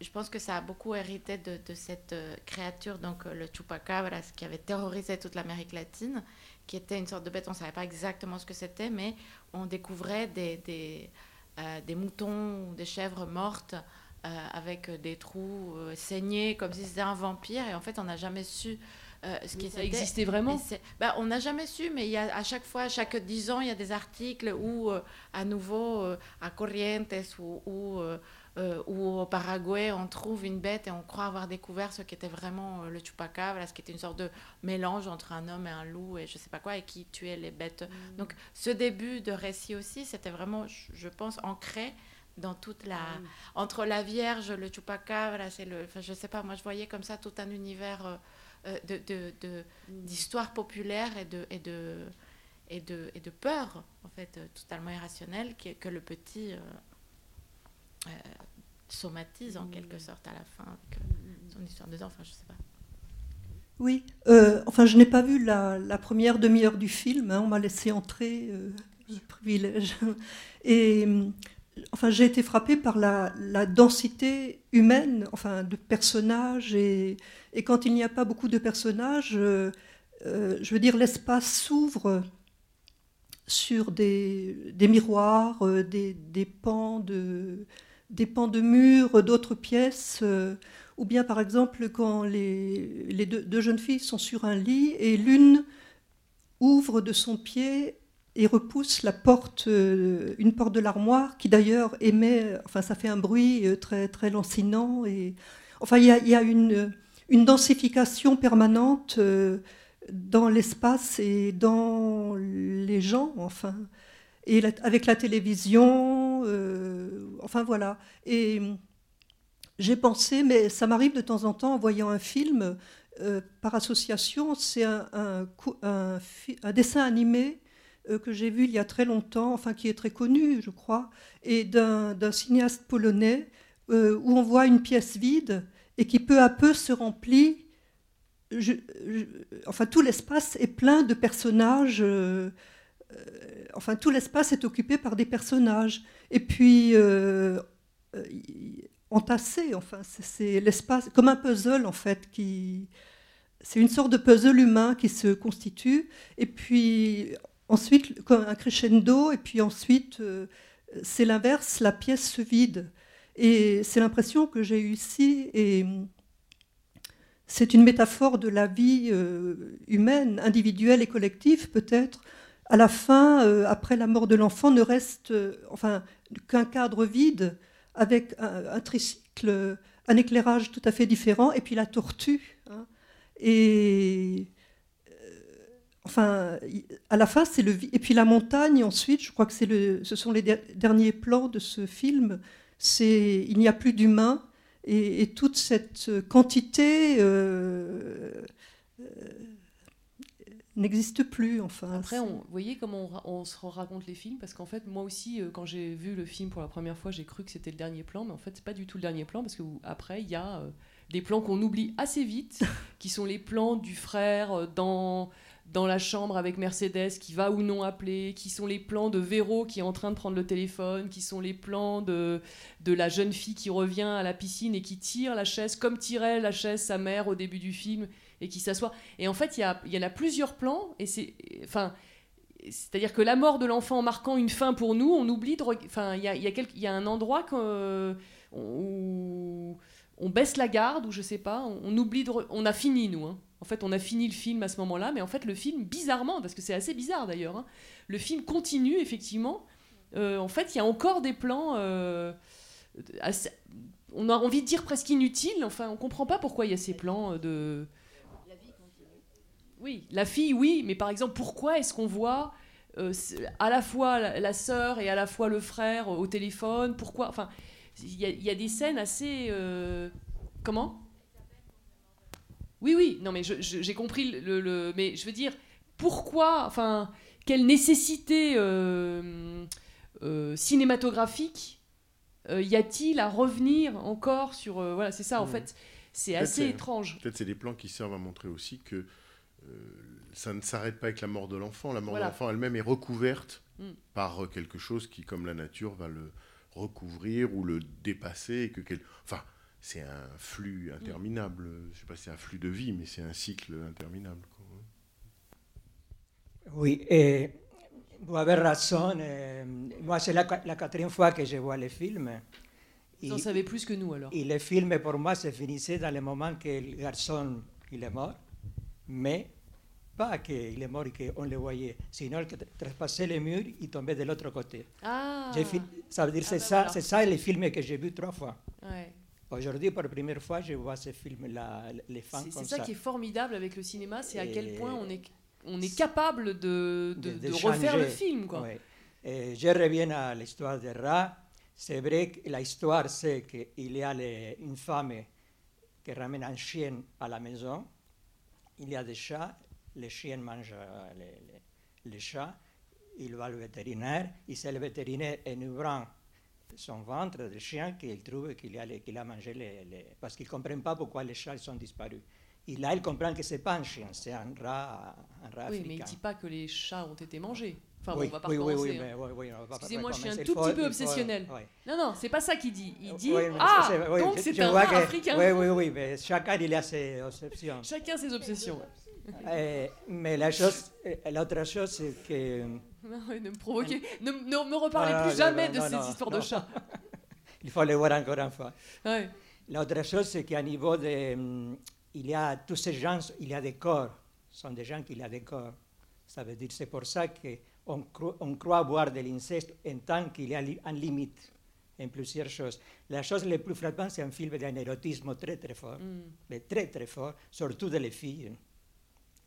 Je pense que ça a beaucoup hérité de, de cette euh, créature, donc euh, le chupacabras, qui avait terrorisé toute l'Amérique latine, qui était une sorte de bête, on ne savait pas exactement ce que c'était, mais on découvrait des, des, euh, des moutons ou des chèvres mortes euh, avec des trous euh, saignés, comme si c'était un vampire, et en fait, on n'a jamais su. euh, ce qui ça existait vraiment? bah, On n'a jamais su, mais il y a, à chaque fois, chaque 10 ans, il y a des articles où, euh, à nouveau, euh, à Corrientes ou, ou, euh, ou au Paraguay, on trouve une bête et on croit avoir découvert ce qui était vraiment euh, le chupacabra, ce qui était une sorte de mélange entre un homme et un loup et je sais pas quoi, et qui tuait les bêtes. Donc ce début de récit aussi, c'était vraiment, je, pense, ancré dans toute la... Entre la Vierge, le chupacabra, c'est le... Enfin, je sais pas, moi je voyais comme ça tout un univers euh, euh, de, de, de- d'histoire populaire et de... Et de et de, et de peur, en fait, totalement irrationnelle, que, que le petit euh, euh, somatise en quelque sorte à la fin avec euh, son histoire de enfin je sais pas. Oui, euh, enfin je n'ai pas vu la, la première demi-heure du film, hein, on m'a laissé entrer, euh, le privilège. Et enfin j'ai été frappée par la, la densité humaine, enfin de personnages, et, et quand il n'y a pas beaucoup de personnages, euh, je veux dire l'espace s'ouvre sur des, des miroirs, des, des pans de, des pans de murs, d'autres pièces. euh, ou bien, par exemple, quand les, deux, jeunes filles sont sur un lit et l'une ouvre de son pied et repousse la porte, euh, une porte de l'armoire qui d'ailleurs émet, enfin ça fait un bruit euh, très, très lancinant. Et, enfin, il y a, une, densification permanente dans l'espace et dans les gens, enfin. Et avec la télévision, euh, enfin voilà. Et j'ai pensé, mais ça m'arrive de temps en temps en voyant un film euh, par association, c'est un, dessin animé euh, que j'ai vu il y a très longtemps, enfin qui est très connu, je crois, et d'un cinéaste polonais où on voit une pièce vide et qui peu à peu se remplit enfin, tout l'espace est plein de personnages. Enfin, tout l'espace est occupé par des personnages. Et puis, euh, euh, entassés, enfin, c'est- l'espace, comme un puzzle, en fait, qui. C'est une sorte de puzzle humain qui se constitue. Et puis, ensuite, comme un crescendo. Et puis ensuite, euh, c'est l'inverse, la pièce se vide. Et c'est l'impression que j'ai eue ici. Et c'est une métaphore de la vie euh, humaine, individuelle et collective peut-être. À la fin, euh, après la mort de l'enfant, ne reste euh, enfin qu'un cadre vide avec un, tricycle, un éclairage tout à fait différent, et puis la tortue. hein. Et euh, enfin, à la fin, c'est le et puis la montagne. Ensuite, je crois que le, ce sont les der- derniers plans de ce film. C'est il n'y a plus d'humain et, toute cette quantité n'existe plus. Enfin, Après, on, vous voyez comment on, on se raconte les films Parce qu'en fait, moi aussi, euh, quand j'ai vu le film pour la première fois, j'ai cru que c'était le dernier plan, mais en fait, c'est pas du tout le dernier plan, parce que après, il y a euh, des plans qu'on oublie assez vite, *laughs* qui sont les plans du frère euh, dans dans la chambre avec Mercedes qui va ou non appeler, qui sont les plans de Véro qui est en train de prendre le téléphone, qui sont les plans de, de la jeune fille qui revient à la piscine et qui tire la chaise comme tirait la chaise sa mère au début du film et qui s'assoit. Et en fait, il y, en a plusieurs plans et c'est... Enfin, c'est-à-dire que la mort de l'enfant marquant une fin pour nous, on oublie de... Enfin, il y a, un endroit où on baisse la garde, ou je sais pas, on, oublie On a fini, nous. hein. En fait, on a fini le film à ce moment-là, mais en fait, le film, bizarrement, parce que c'est assez bizarre d'ailleurs, hein, le film continue, effectivement. Euh, en fait, il y a encore des plans... euh, on a envie de dire presque inutiles. Enfin, on comprend pas pourquoi il y a ces plans euh, de... Oui, la fille, oui, mais par exemple, pourquoi est-ce qu'on voit euh, à la fois la, la sœur et à la fois le frère au téléphone? Pourquoi Enfin, il y, a- il y a des scènes assez. euh, comment? Oui, oui, non, mais j'ai compris le, le- Mais je veux dire, pourquoi Enfin, quelle nécessité euh, cinématographique y a-t-il à revenir encore sur. voilà, c'est ça, en Mhm. fait, c'est assez étrange. Peut-être c'est des plans qui servent à montrer aussi que ça ne s'arrête pas avec la mort de l'enfant. La mort Voilà. de l'enfant elle-même est recouverte Mm. par euh, quelque chose qui, comme la nature, va le recouvrir ou le dépasser. Et que quel- Enfin, c'est un flux interminable. Je ne sais pas si c'est un flux de vie, mais c'est un cycle interminable. quoi. Oui, et vous avez raison. euh, moi, c'est la, la quatrième fois que je vois le film. Vous en savez plus que nous alors. Et le film, pour moi, se finissait dans le moment que le garçon il est mort, mais pas qu'il est mort et qu'on le voyait, sinon qu'il traspassait le mur et tombait de l'autre côté. Ah. Ça veut dire Ah c'est ben ça, voilà. c'est ça le film que j'ai vu trois fois. Ouais. Aujourd'hui, pour la première fois, je vois ce film-là, les C'est comme c'est ça, ça. qui est formidable avec le cinéma, c'est à quel point on est, on est capable de, de, de- de de refaire le film. Quoi. Ouais. Et je reviens à l'histoire de Ra. C'est vrai que l'histoire, c'est qu'il y a les- une femme qui ramène un chien à la maison. Il y a des chats. Les chiens mangent euh, les, les- les chats. Il va au vétérinaire. Et c'est le vétérinaire, en ouvrant son ventre du chien, qu'il trouve qu'il a, a mangé les, les- Parce qu'il ne comprend pas pourquoi les chats sont disparus. Et là, il comprend que ce n'est pas un chien, c'est un rat, un rat Oui, africain. mais il ne dit pas que les chats ont été mangés. Enfin, Oui, bon, on va pas oui, oui, recommencer, oui, hein. oui, pas Excusez-moi, je suis un tout faut- petit peu faut- obsessionnel. ouais. Non, non, c'est pas ça qu'il dit. Il dit mais Ah Donc c'est un rat que- africain. Oui, oui, oui, mais chacun il a ses obsessions. Chacun ses obsessions. Euh, mais la chose, euh, l'autre chose, c'est que. *laughs* Non, ne me provoquez, ne, ne me reparlez non, plus non, jamais non, de ces histoires de chats. *laughs* il faut le voir encore une fois. Ouais. L'autre chose, c'est qu'à niveau de. hum, Il y a tous ces gens, il y a des corps. Ce sont des gens qui ont des corps. Ça veut dire, c'est pour ça cro- on croit voir de l'inceste en tant qu'il y a une limite en plusieurs choses. La chose la plus frappante, c'est un film d'un érotisme très très fort, Mm. mais très très fort, surtout de les filles.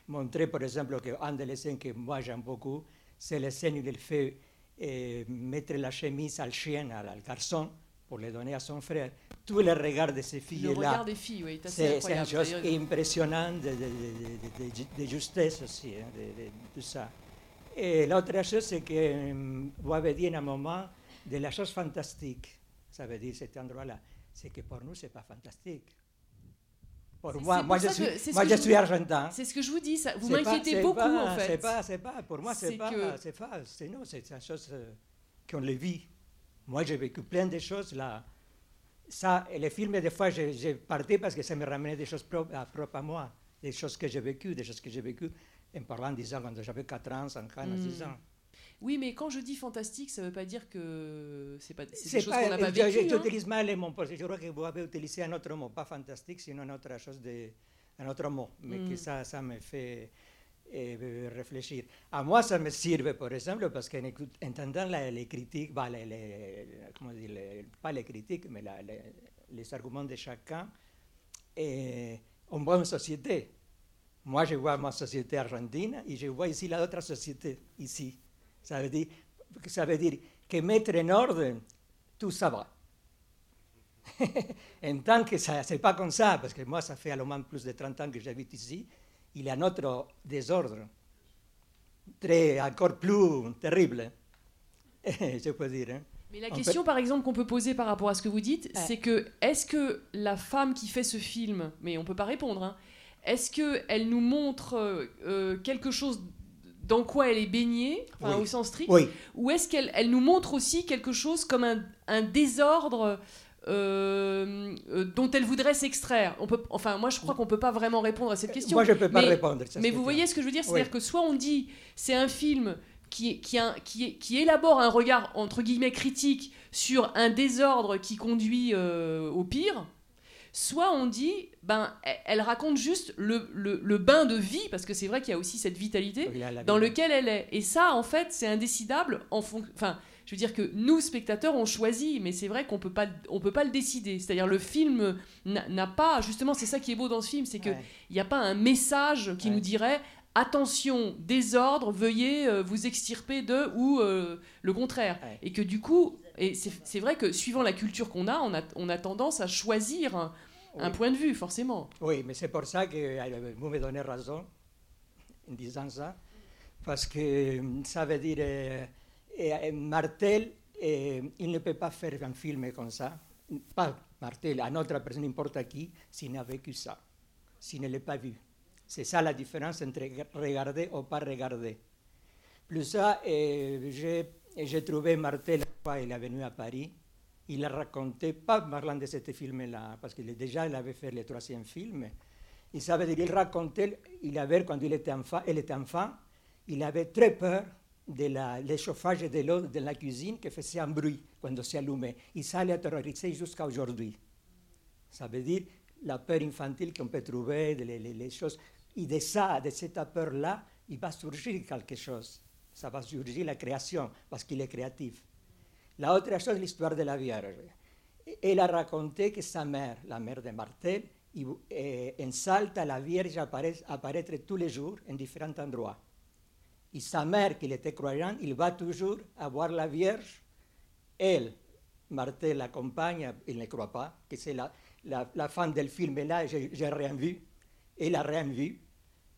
Montrer, par exemple, qu'un des scènes que moi j'aime beaucoup, c'est la scène où il fait euh, mettre la chemise al chien, al garçon, pour le donner à son frère. Tous les regards de ces filles-là. regard des filles, oui, c'est, une chose impressionnante de, de, justesse aussi, hein, de, de- tout ça. Et l'autre chose, c'est que vous avez dit à un moment de la chose fantastique. Ça veut dire cet endroit-là. C'est que pour nous, ce n'est pas fantastique. Pour moi, je suis, que- moi, je suis argentin. C'est ce que je vous dis, ça, vous m'inquiétez beaucoup pas- en fait. C'est pas, c'est pas, pour moi, c'est pas, que- c'est pas, c'est non, c'est une chose euh, qu'on le vit. Moi, j'ai vécu plein de choses là. Ça, et les films, des fois, j'ai parti parce que ça me ramenait des choses propres à, propres à moi, des choses que j'ai vécues, des choses que j'ai vécues en parlant, disant, quand j'avais 4 ans, 5 ans, 6 Hmm. ans. Oui, mais quand je dis fantastique, ça ne veut pas dire que c'est pas c'est des choses pas, qu'on n'a pas vécues. hein. J'utilise mal les mots parce que je crois que vous avez utilisé un autre mot, pas fantastique, sinon une autre chose de, un autre mot, mais que Mm. ça, ça me fait eh, réfléchir. À moi, ça me sert, par exemple, parce qu'en entendant la- les critiques, bah, les, les- comment les- pas les critiques, mais la- les, les arguments de chacun, et on voit une société. Moi, je vois ma société argentine et je vois ici la autre société, ici. Ça veut dire, ça veut dire que mettre en ordre, tout ça va. *laughs* en tant que ça, c'est pas comme ça, parce que moi, ça fait à moins plus de 30 ans que j'habite ici, il y a un autre désordre, très, encore plus terrible, *laughs* je peux dire. hein. Mais la On question, peut- par exemple, qu'on peut poser par rapport à ce que vous dites, Ouais. c'est que est-ce que la femme qui fait ce film, mais on peut pas répondre, hein, est-ce qu'elle nous montre euh, euh, quelque chose dans quoi elle est baignée, enfin, Oui. au sens strict, Oui. ou est-ce qu'elle elle nous montre aussi quelque chose comme un, un désordre euh, euh, dont elle voudrait s'extraire? On peut, Enfin, moi, je crois qu'on peut pas vraiment répondre à cette question. Moi, je peux pas Mais- répondre à cette Mais question. vous voyez ce que je veux dire? Oui. C'est-à-dire que soit on dit c'est un film qui, qui, qui, qui élabore un regard entre guillemets critique sur un désordre qui conduit euh, au pire, soit on dit ben elle, elle raconte juste le, le- le bain de vie parce que c'est vrai qu'il y a aussi cette vitalité Oui, dans lequel elle est. Et ça en fait c'est indécidable en fonction. Enfin, je veux dire que nous spectateurs on choisit, mais c'est vrai qu'on peut pas on peut pas le décider. C'est-à-dire le film n'a pas justement c'est ça qui est beau dans ce film, c'est que Ouais. n'y a pas un message qui nous dirait attention, désordre, veuillez euh, vous extirper de ou euh, le contraire. Et que du coup, et c'est c'est vrai que suivant la culture qu'on a, on a, on a tendance à choisir un, point de vue, forcément. Oui, mais c'est pour ça que vous me donnez raison en disant ça, parce que euh, ça veut dire, euh, euh, Martel, euh, il ne peut pas faire un film comme ça, pas Martel, un autre personne, n'importe qui, s'il n'a vécu ça, s'il ne l'a pas vu. C'est ça la différence entre regarder ou pas regarder. Plus ça, j'ai trouvé Martel, il est venu à Paris, il a raconté, pas parlant de ce film-là, parce qu'il déjà, il avait fait le troisième film, il savait dire, il racontait, il avait, quand il était enfant, il était enfant, il avait très peur de la, le chauffage de l'eau de la cuisine qui faisait un bruit quand c'est allumé. Et ça l'a terrorisé jusqu'à aujourd'hui. Ça veut dire la peur infantile qu'on peut trouver, les choses. Et de ça, de cette peur-là, il va surgir quelque chose. Ça va surgir la création, parce qu'il est créatif. La autre chose, l'histoire de la Vierge. Elle a raconté que sa mère, la mère de Martel, eh, en Salta, la Vierge apparaît, apparaître tous les jours en différents endroits. Et sa mère, qui était croyante, il va toujours voir la Vierge. Elle, Martel l'accompagne, il ne croit pas, que c'est la, la, fin del film, et là, j'ai j'ai rien vu. Elle a rien vu.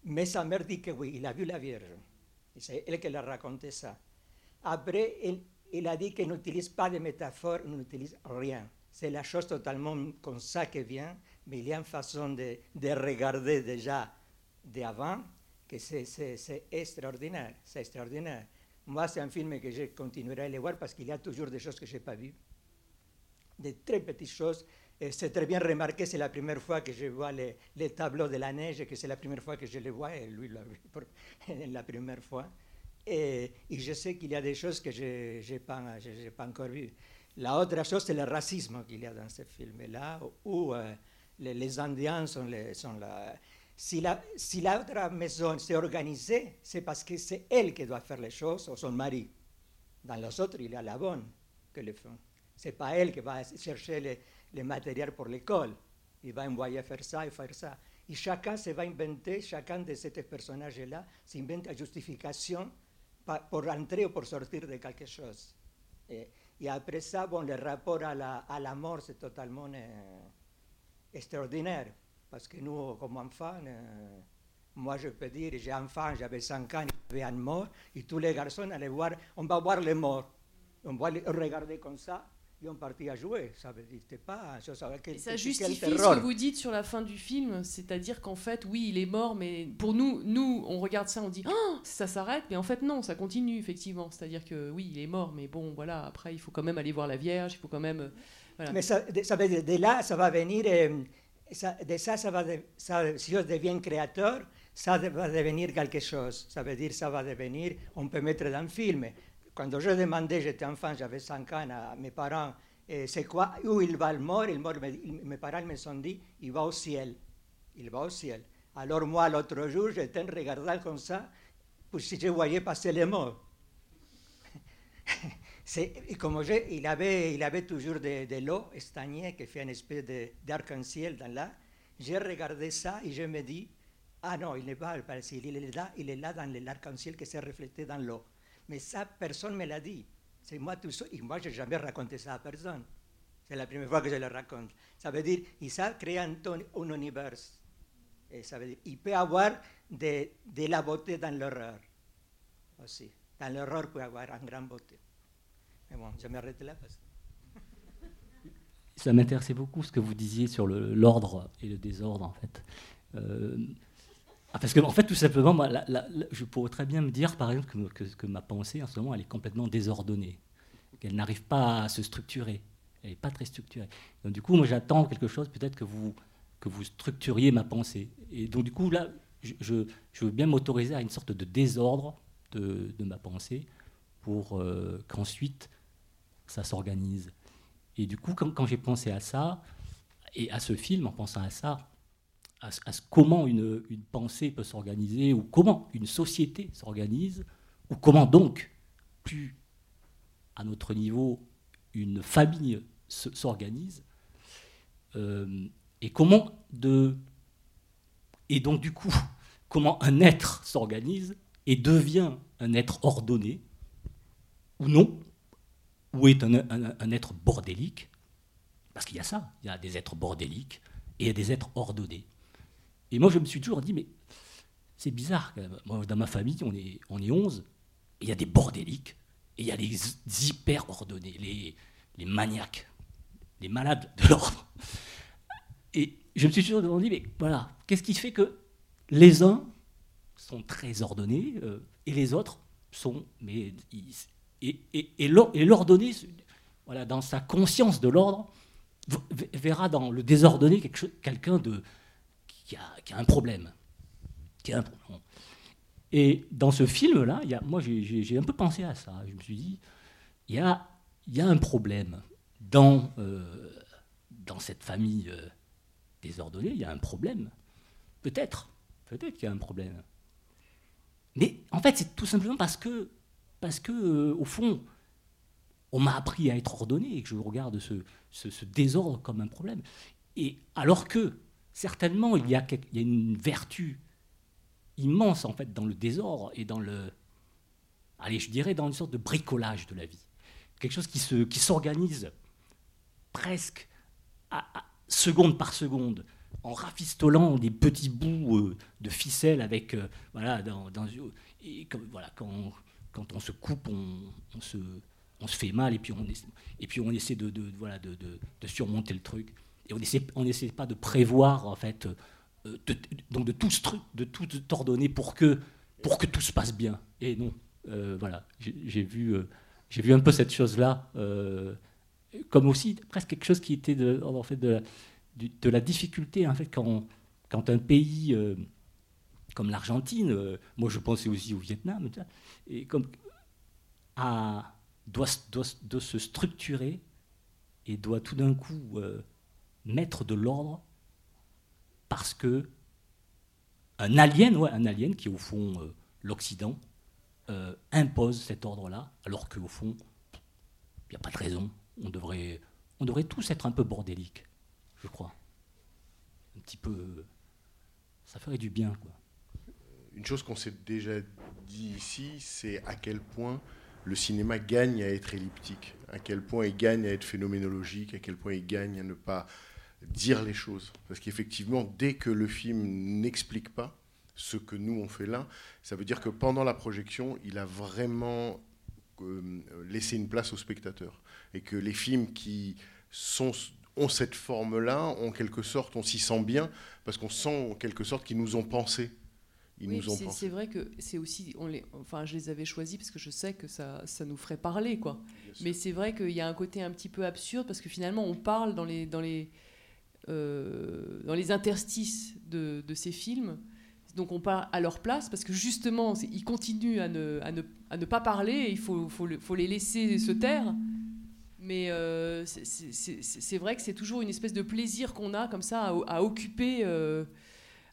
Mais sa mère dit que oui, il a vu la Vierge. C'est elle qui l'a raconté ça. Après, il, il a dit qu'il n'utilise pas de métaphore, il n'utilise rien. C'est la chose totalement comme ça qui vient, mais il y a une façon de, de regarder déjà d'avant que c'est- extraordinaire. C'est extraordinaire. Moi, c'est un film que je continuerai à le voir parce qu'il y a toujours des choses que je n'ai pas vues. Des très petites choses. C'est très bien remarqué, c'est la première fois que je vois les, les tableaux de la neige, que c'est la première fois que je les vois, et lui l'a vu pour *laughs* la première fois. Et, et je sais qu'il y a des choses que je n'ai pas, encore vues. La autre chose, c'est le racisme qu'il y a dans ce film-là, où les, Indiens sont, les, sont la... Si la, si la autre maison s'est organisée, c'est parce que c'est elle qui doit faire les choses, ou son mari. Dans les autres, il y a la bonne que le font. C'est pas elle qui va chercher les, les matériels pour l'école. Il va envoyer faire ça et faire ça. Et chacun se va inventer, chacun de ces personnages-là s'invente une justification pour entrer ou pour sortir de quelque chose. Et, et après ça, le rapport à la, mort, c'est totalement euh, extraordinaire. Parce que nous, comme enfants, euh, moi je peux dire, j'ai enfant, j'avais 5 ans, avait un mort, et tous les garçons allaient voir, on va voir les morts. On va les regarder comme ça, et on partit à jouer. Ça c'était pas ça, ça, quel, Et ça quel justifie ce que vous dites sur la fin du film, c'est-à-dire qu'en fait, oui, il est mort, mais pour nous, nous, on regarde ça, on dit Ah, ça s'arrête, mais en fait non, ça continue effectivement. C'est-à-dire que oui, il est mort, mais bon, voilà, après, il faut quand même aller voir la Vierge, il faut quand même, euh, voilà. Mais ça, veut dire, de là, ça va venir, euh, ça- de ça, ça va de- ça- si je deviens créateur, ça va devenir quelque chose. Ça veut dire, ça va devenir, on peut mettre dans un film. Quand je demandais, j'étais enfant, j'avais 5 ans, à mes parents, eh, c'est quoi, où il va le mort, il mort, me- il- mes parents me sont dit, il va au ciel. Il va au ciel. Alors moi, l'autre jour, j'étais en regardant comme ça, pour si je voyais passer les morts. *laughs* Comme j'ai- il, avait, il avait toujours de, de l'eau stagnée qui fait une espèce d'arc-en-ciel dans là. J'ai regardé ça et je me dis, ah non, il n'est pas qu'il est là, il est là dans l'arc-en-ciel qui s'est reflété dans l'eau. Mais ça, personne ne me l'a dit. C'est moi tout seul. Et moi, je n'ai jamais raconté ça à personne. C'est la première fois que je le raconte. Ça veut dire, il ça crée un, ton- un univers. Et ça veut dire, il peut avoir de, la beauté dans l'horreur aussi. Dans l'horreur peut avoir une grande beauté. Mais bon, je m'arrête là parce. Ça m'intéressait beaucoup ce que vous disiez sur l'ordre et le désordre, en fait. Euh, ah, parce que, en fait, tout simplement, moi, je pourrais très bien me dire, par exemple, que, ma pensée, en ce moment, elle est complètement désordonnée. Qu'elle n'arrive pas à se structurer. Elle n'est pas très structurée. Donc, du coup, moi, j'attends quelque chose, peut-être que vous, que vous structuriez ma pensée. Et donc, du coup, là, je, je- veux bien m'autoriser à une sorte de désordre de, de ma pensée pour euh, qu'ensuite, ça s'organise. Et du coup, quand j'ai pensé à ça, et à ce film, en pensant à ça, à, comment une, pensée peut s'organiser, ou comment une société s'organise, ou comment donc, plus à notre niveau, une famille se- s'organise, euh, et comment de... Et donc du coup, *laughs* comment un être s'organise et devient un être ordonné, ou non, ou est un, être bordélique, parce qu'il y a ça, il y a des êtres bordéliques et des êtres ordonnés. Et moi, je me suis toujours dit, mais c'est bizarre. Moi, dans ma famille, on est, on est 11, et il y a des bordéliques, et il y a les hyper ordonnés, les, les maniaques, les malades de l'ordre. Et je me suis toujours demandé, mais voilà, qu'est-ce qui fait que les uns sont très ordonnés euh, et les autres sont. Mais, et et, et l'or- et l'ordonné, voilà, dans sa conscience de l'ordre, verra dans le désordonné quelqu'un de qui a, qui a un problème. Et dans ce film-là, y moi j'ai- un peu pensé à ça. Je me suis dit, il y a, y un problème dans, euh, cette famille euh, désordonnée, il y a un problème. Peut-être, peut-être qu'il y a un problème. Mais en fait, c'est tout simplement parce que, parce que euh, au fond, on m'a appris à être ordonné et que je regarde ce- ce désordre comme un problème. Et alors que, certainement, il y a, une vertu immense, en fait, dans le désordre et dans le... Allez, je dirais dans une sorte de bricolage de la vie. Quelque chose qui se- qui s'organise presque à- à- seconde par seconde, en rafistolant des petits bouts euh, de ficelle avec, euh, voilà, et comme, voilà, quand, on se coupe, on, se, fait mal et puis on essaie, de, de- de surmonter le truc. Et on essaie, on essaie pas de prévoir en fait, euh, de, donc de tout, de ordonner pour que, tout se passe bien. Et non, euh, voilà, j'ai j'ai vu, euh, j'ai vu un peu cette chose-là, comme aussi presque quelque chose qui était de, la- difficulté en fait quand, un pays comme l'Argentine, moi je pensais aussi au Vietnam, et comme doit, se structurer et doit tout d'un coup mettre de l'ordre parce que un alien, ouais, un alien qui est au fond euh, l'Occident, euh, impose cet ordre-là, alors qu'au fond, il n'y a pas de raison. On devrait, on devrait tous être un peu bordéliques, je crois. Un petit peu. euh, Ça ferait du bien, quoi. Une chose qu'on s'est déjà dit ici, c'est à quel point le cinéma gagne à être elliptique, à quel point il gagne à être phénoménologique, à quel point il gagne à ne pas dire les choses. Parce qu'effectivement, dès que le film n'explique pas ce que nous on fait là, ça veut dire que pendant la projection, il a vraiment euh, laisser une place au spectateur. Et que les films qui sont, ont cette forme-là, en quelque sorte, on s'y sent bien, parce qu'on sent en quelque sorte qu'ils nous ont pensé. Ils Oui, nous ont c'est- vrai que c'est aussi, on les, enfin, je les avais choisis parce que je sais que ça, ça nous ferait parler, quoi. Mais c'est vrai qu'il y a un côté un petit peu absurde parce que finalement, on parle dans les, dans les, dans les interstices de, ces films. Donc on parle à leur place parce que justement, ils continuent à ne, pas parler. Il faut, faut, le- faut les laisser se taire. Mais euh, c'est- vrai que c'est toujours une espèce de plaisir qu'on a comme ça à, occuper, euh,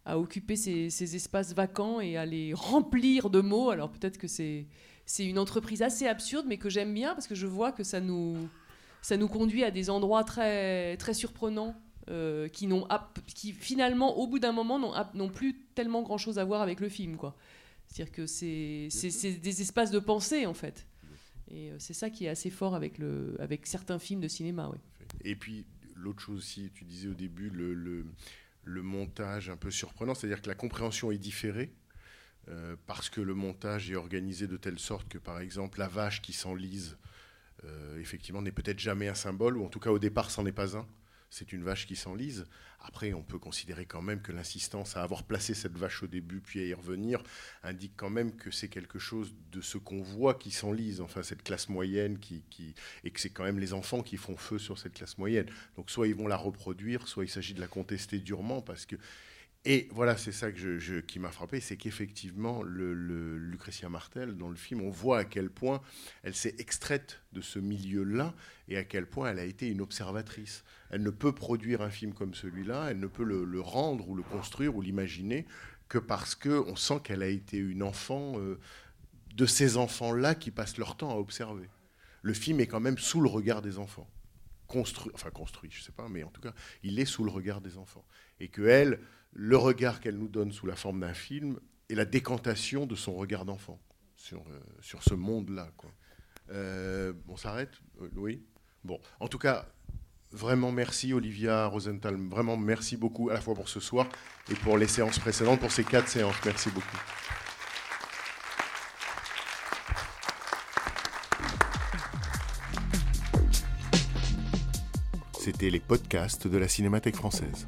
à occuper ces, ces espaces vacants et à les remplir de mots. Alors peut-être que c'est une entreprise assez absurde, mais que j'aime bien parce que je vois que ça nous, conduit à des endroits très surprenants. Euh, qui, n'ont ap- qui finalement, au bout d'un moment, n'ont plus tellement grand-chose à voir avec le film. quoi. C'est-à-dire que c'est des espaces de pensée, en fait. Et euh, c'est ça qui est assez fort avec, le, avec certains films de cinéma. Ouais. Et puis, l'autre chose aussi, tu disais au début, le, le, le montage un peu surprenant, c'est-à-dire que la compréhension est différée. euh, parce que le montage est organisé de telle sorte que, par exemple, la vache qui s'enlise, euh, effectivement, n'est peut-être jamais un symbole, ou en tout cas au départ, c'en est pas un. C'est une vache qui s'enlise. Après, on peut considérer quand même que l'insistance à avoir placé cette vache au début, puis à y revenir, indique quand même que c'est quelque chose de ce qu'on voit qui s'enlise, enfin cette classe moyenne, qui, et que c'est quand même les enfants qui font feu sur cette classe moyenne. Donc soit ils vont la reproduire, soit il s'agit de la contester durement, parce que... Et voilà, c'est ça qui m'a frappé, c'est qu'effectivement, le, Martel, dans le film, on voit à quel point elle s'est extraite de ce milieu-là et à quel point elle a été une observatrice. Elle ne peut produire un film comme celui-là, elle ne peut le, rendre ou le construire ou l'imaginer que parce qu'on sent qu'elle a été une enfant euh, de ces enfants-là qui passent leur temps à observer. Le film est quand même sous le regard des enfants. Construit, enfin construit, je sais pas, mais en tout cas, il est sous le regard des enfants. Et que elle, le regard qu'elle nous donne sous la forme d'un film est la décantation de son regard d'enfant sur, euh, sur ce monde-là. Euh, on s'arrête Oui Bon, en tout cas, vraiment merci Olivia Rosenthal, vraiment merci beaucoup à la fois pour ce soir et pour les séances précédentes, pour ces quatre séances. Merci beaucoup. C'était les podcasts de la Cinémathèque française.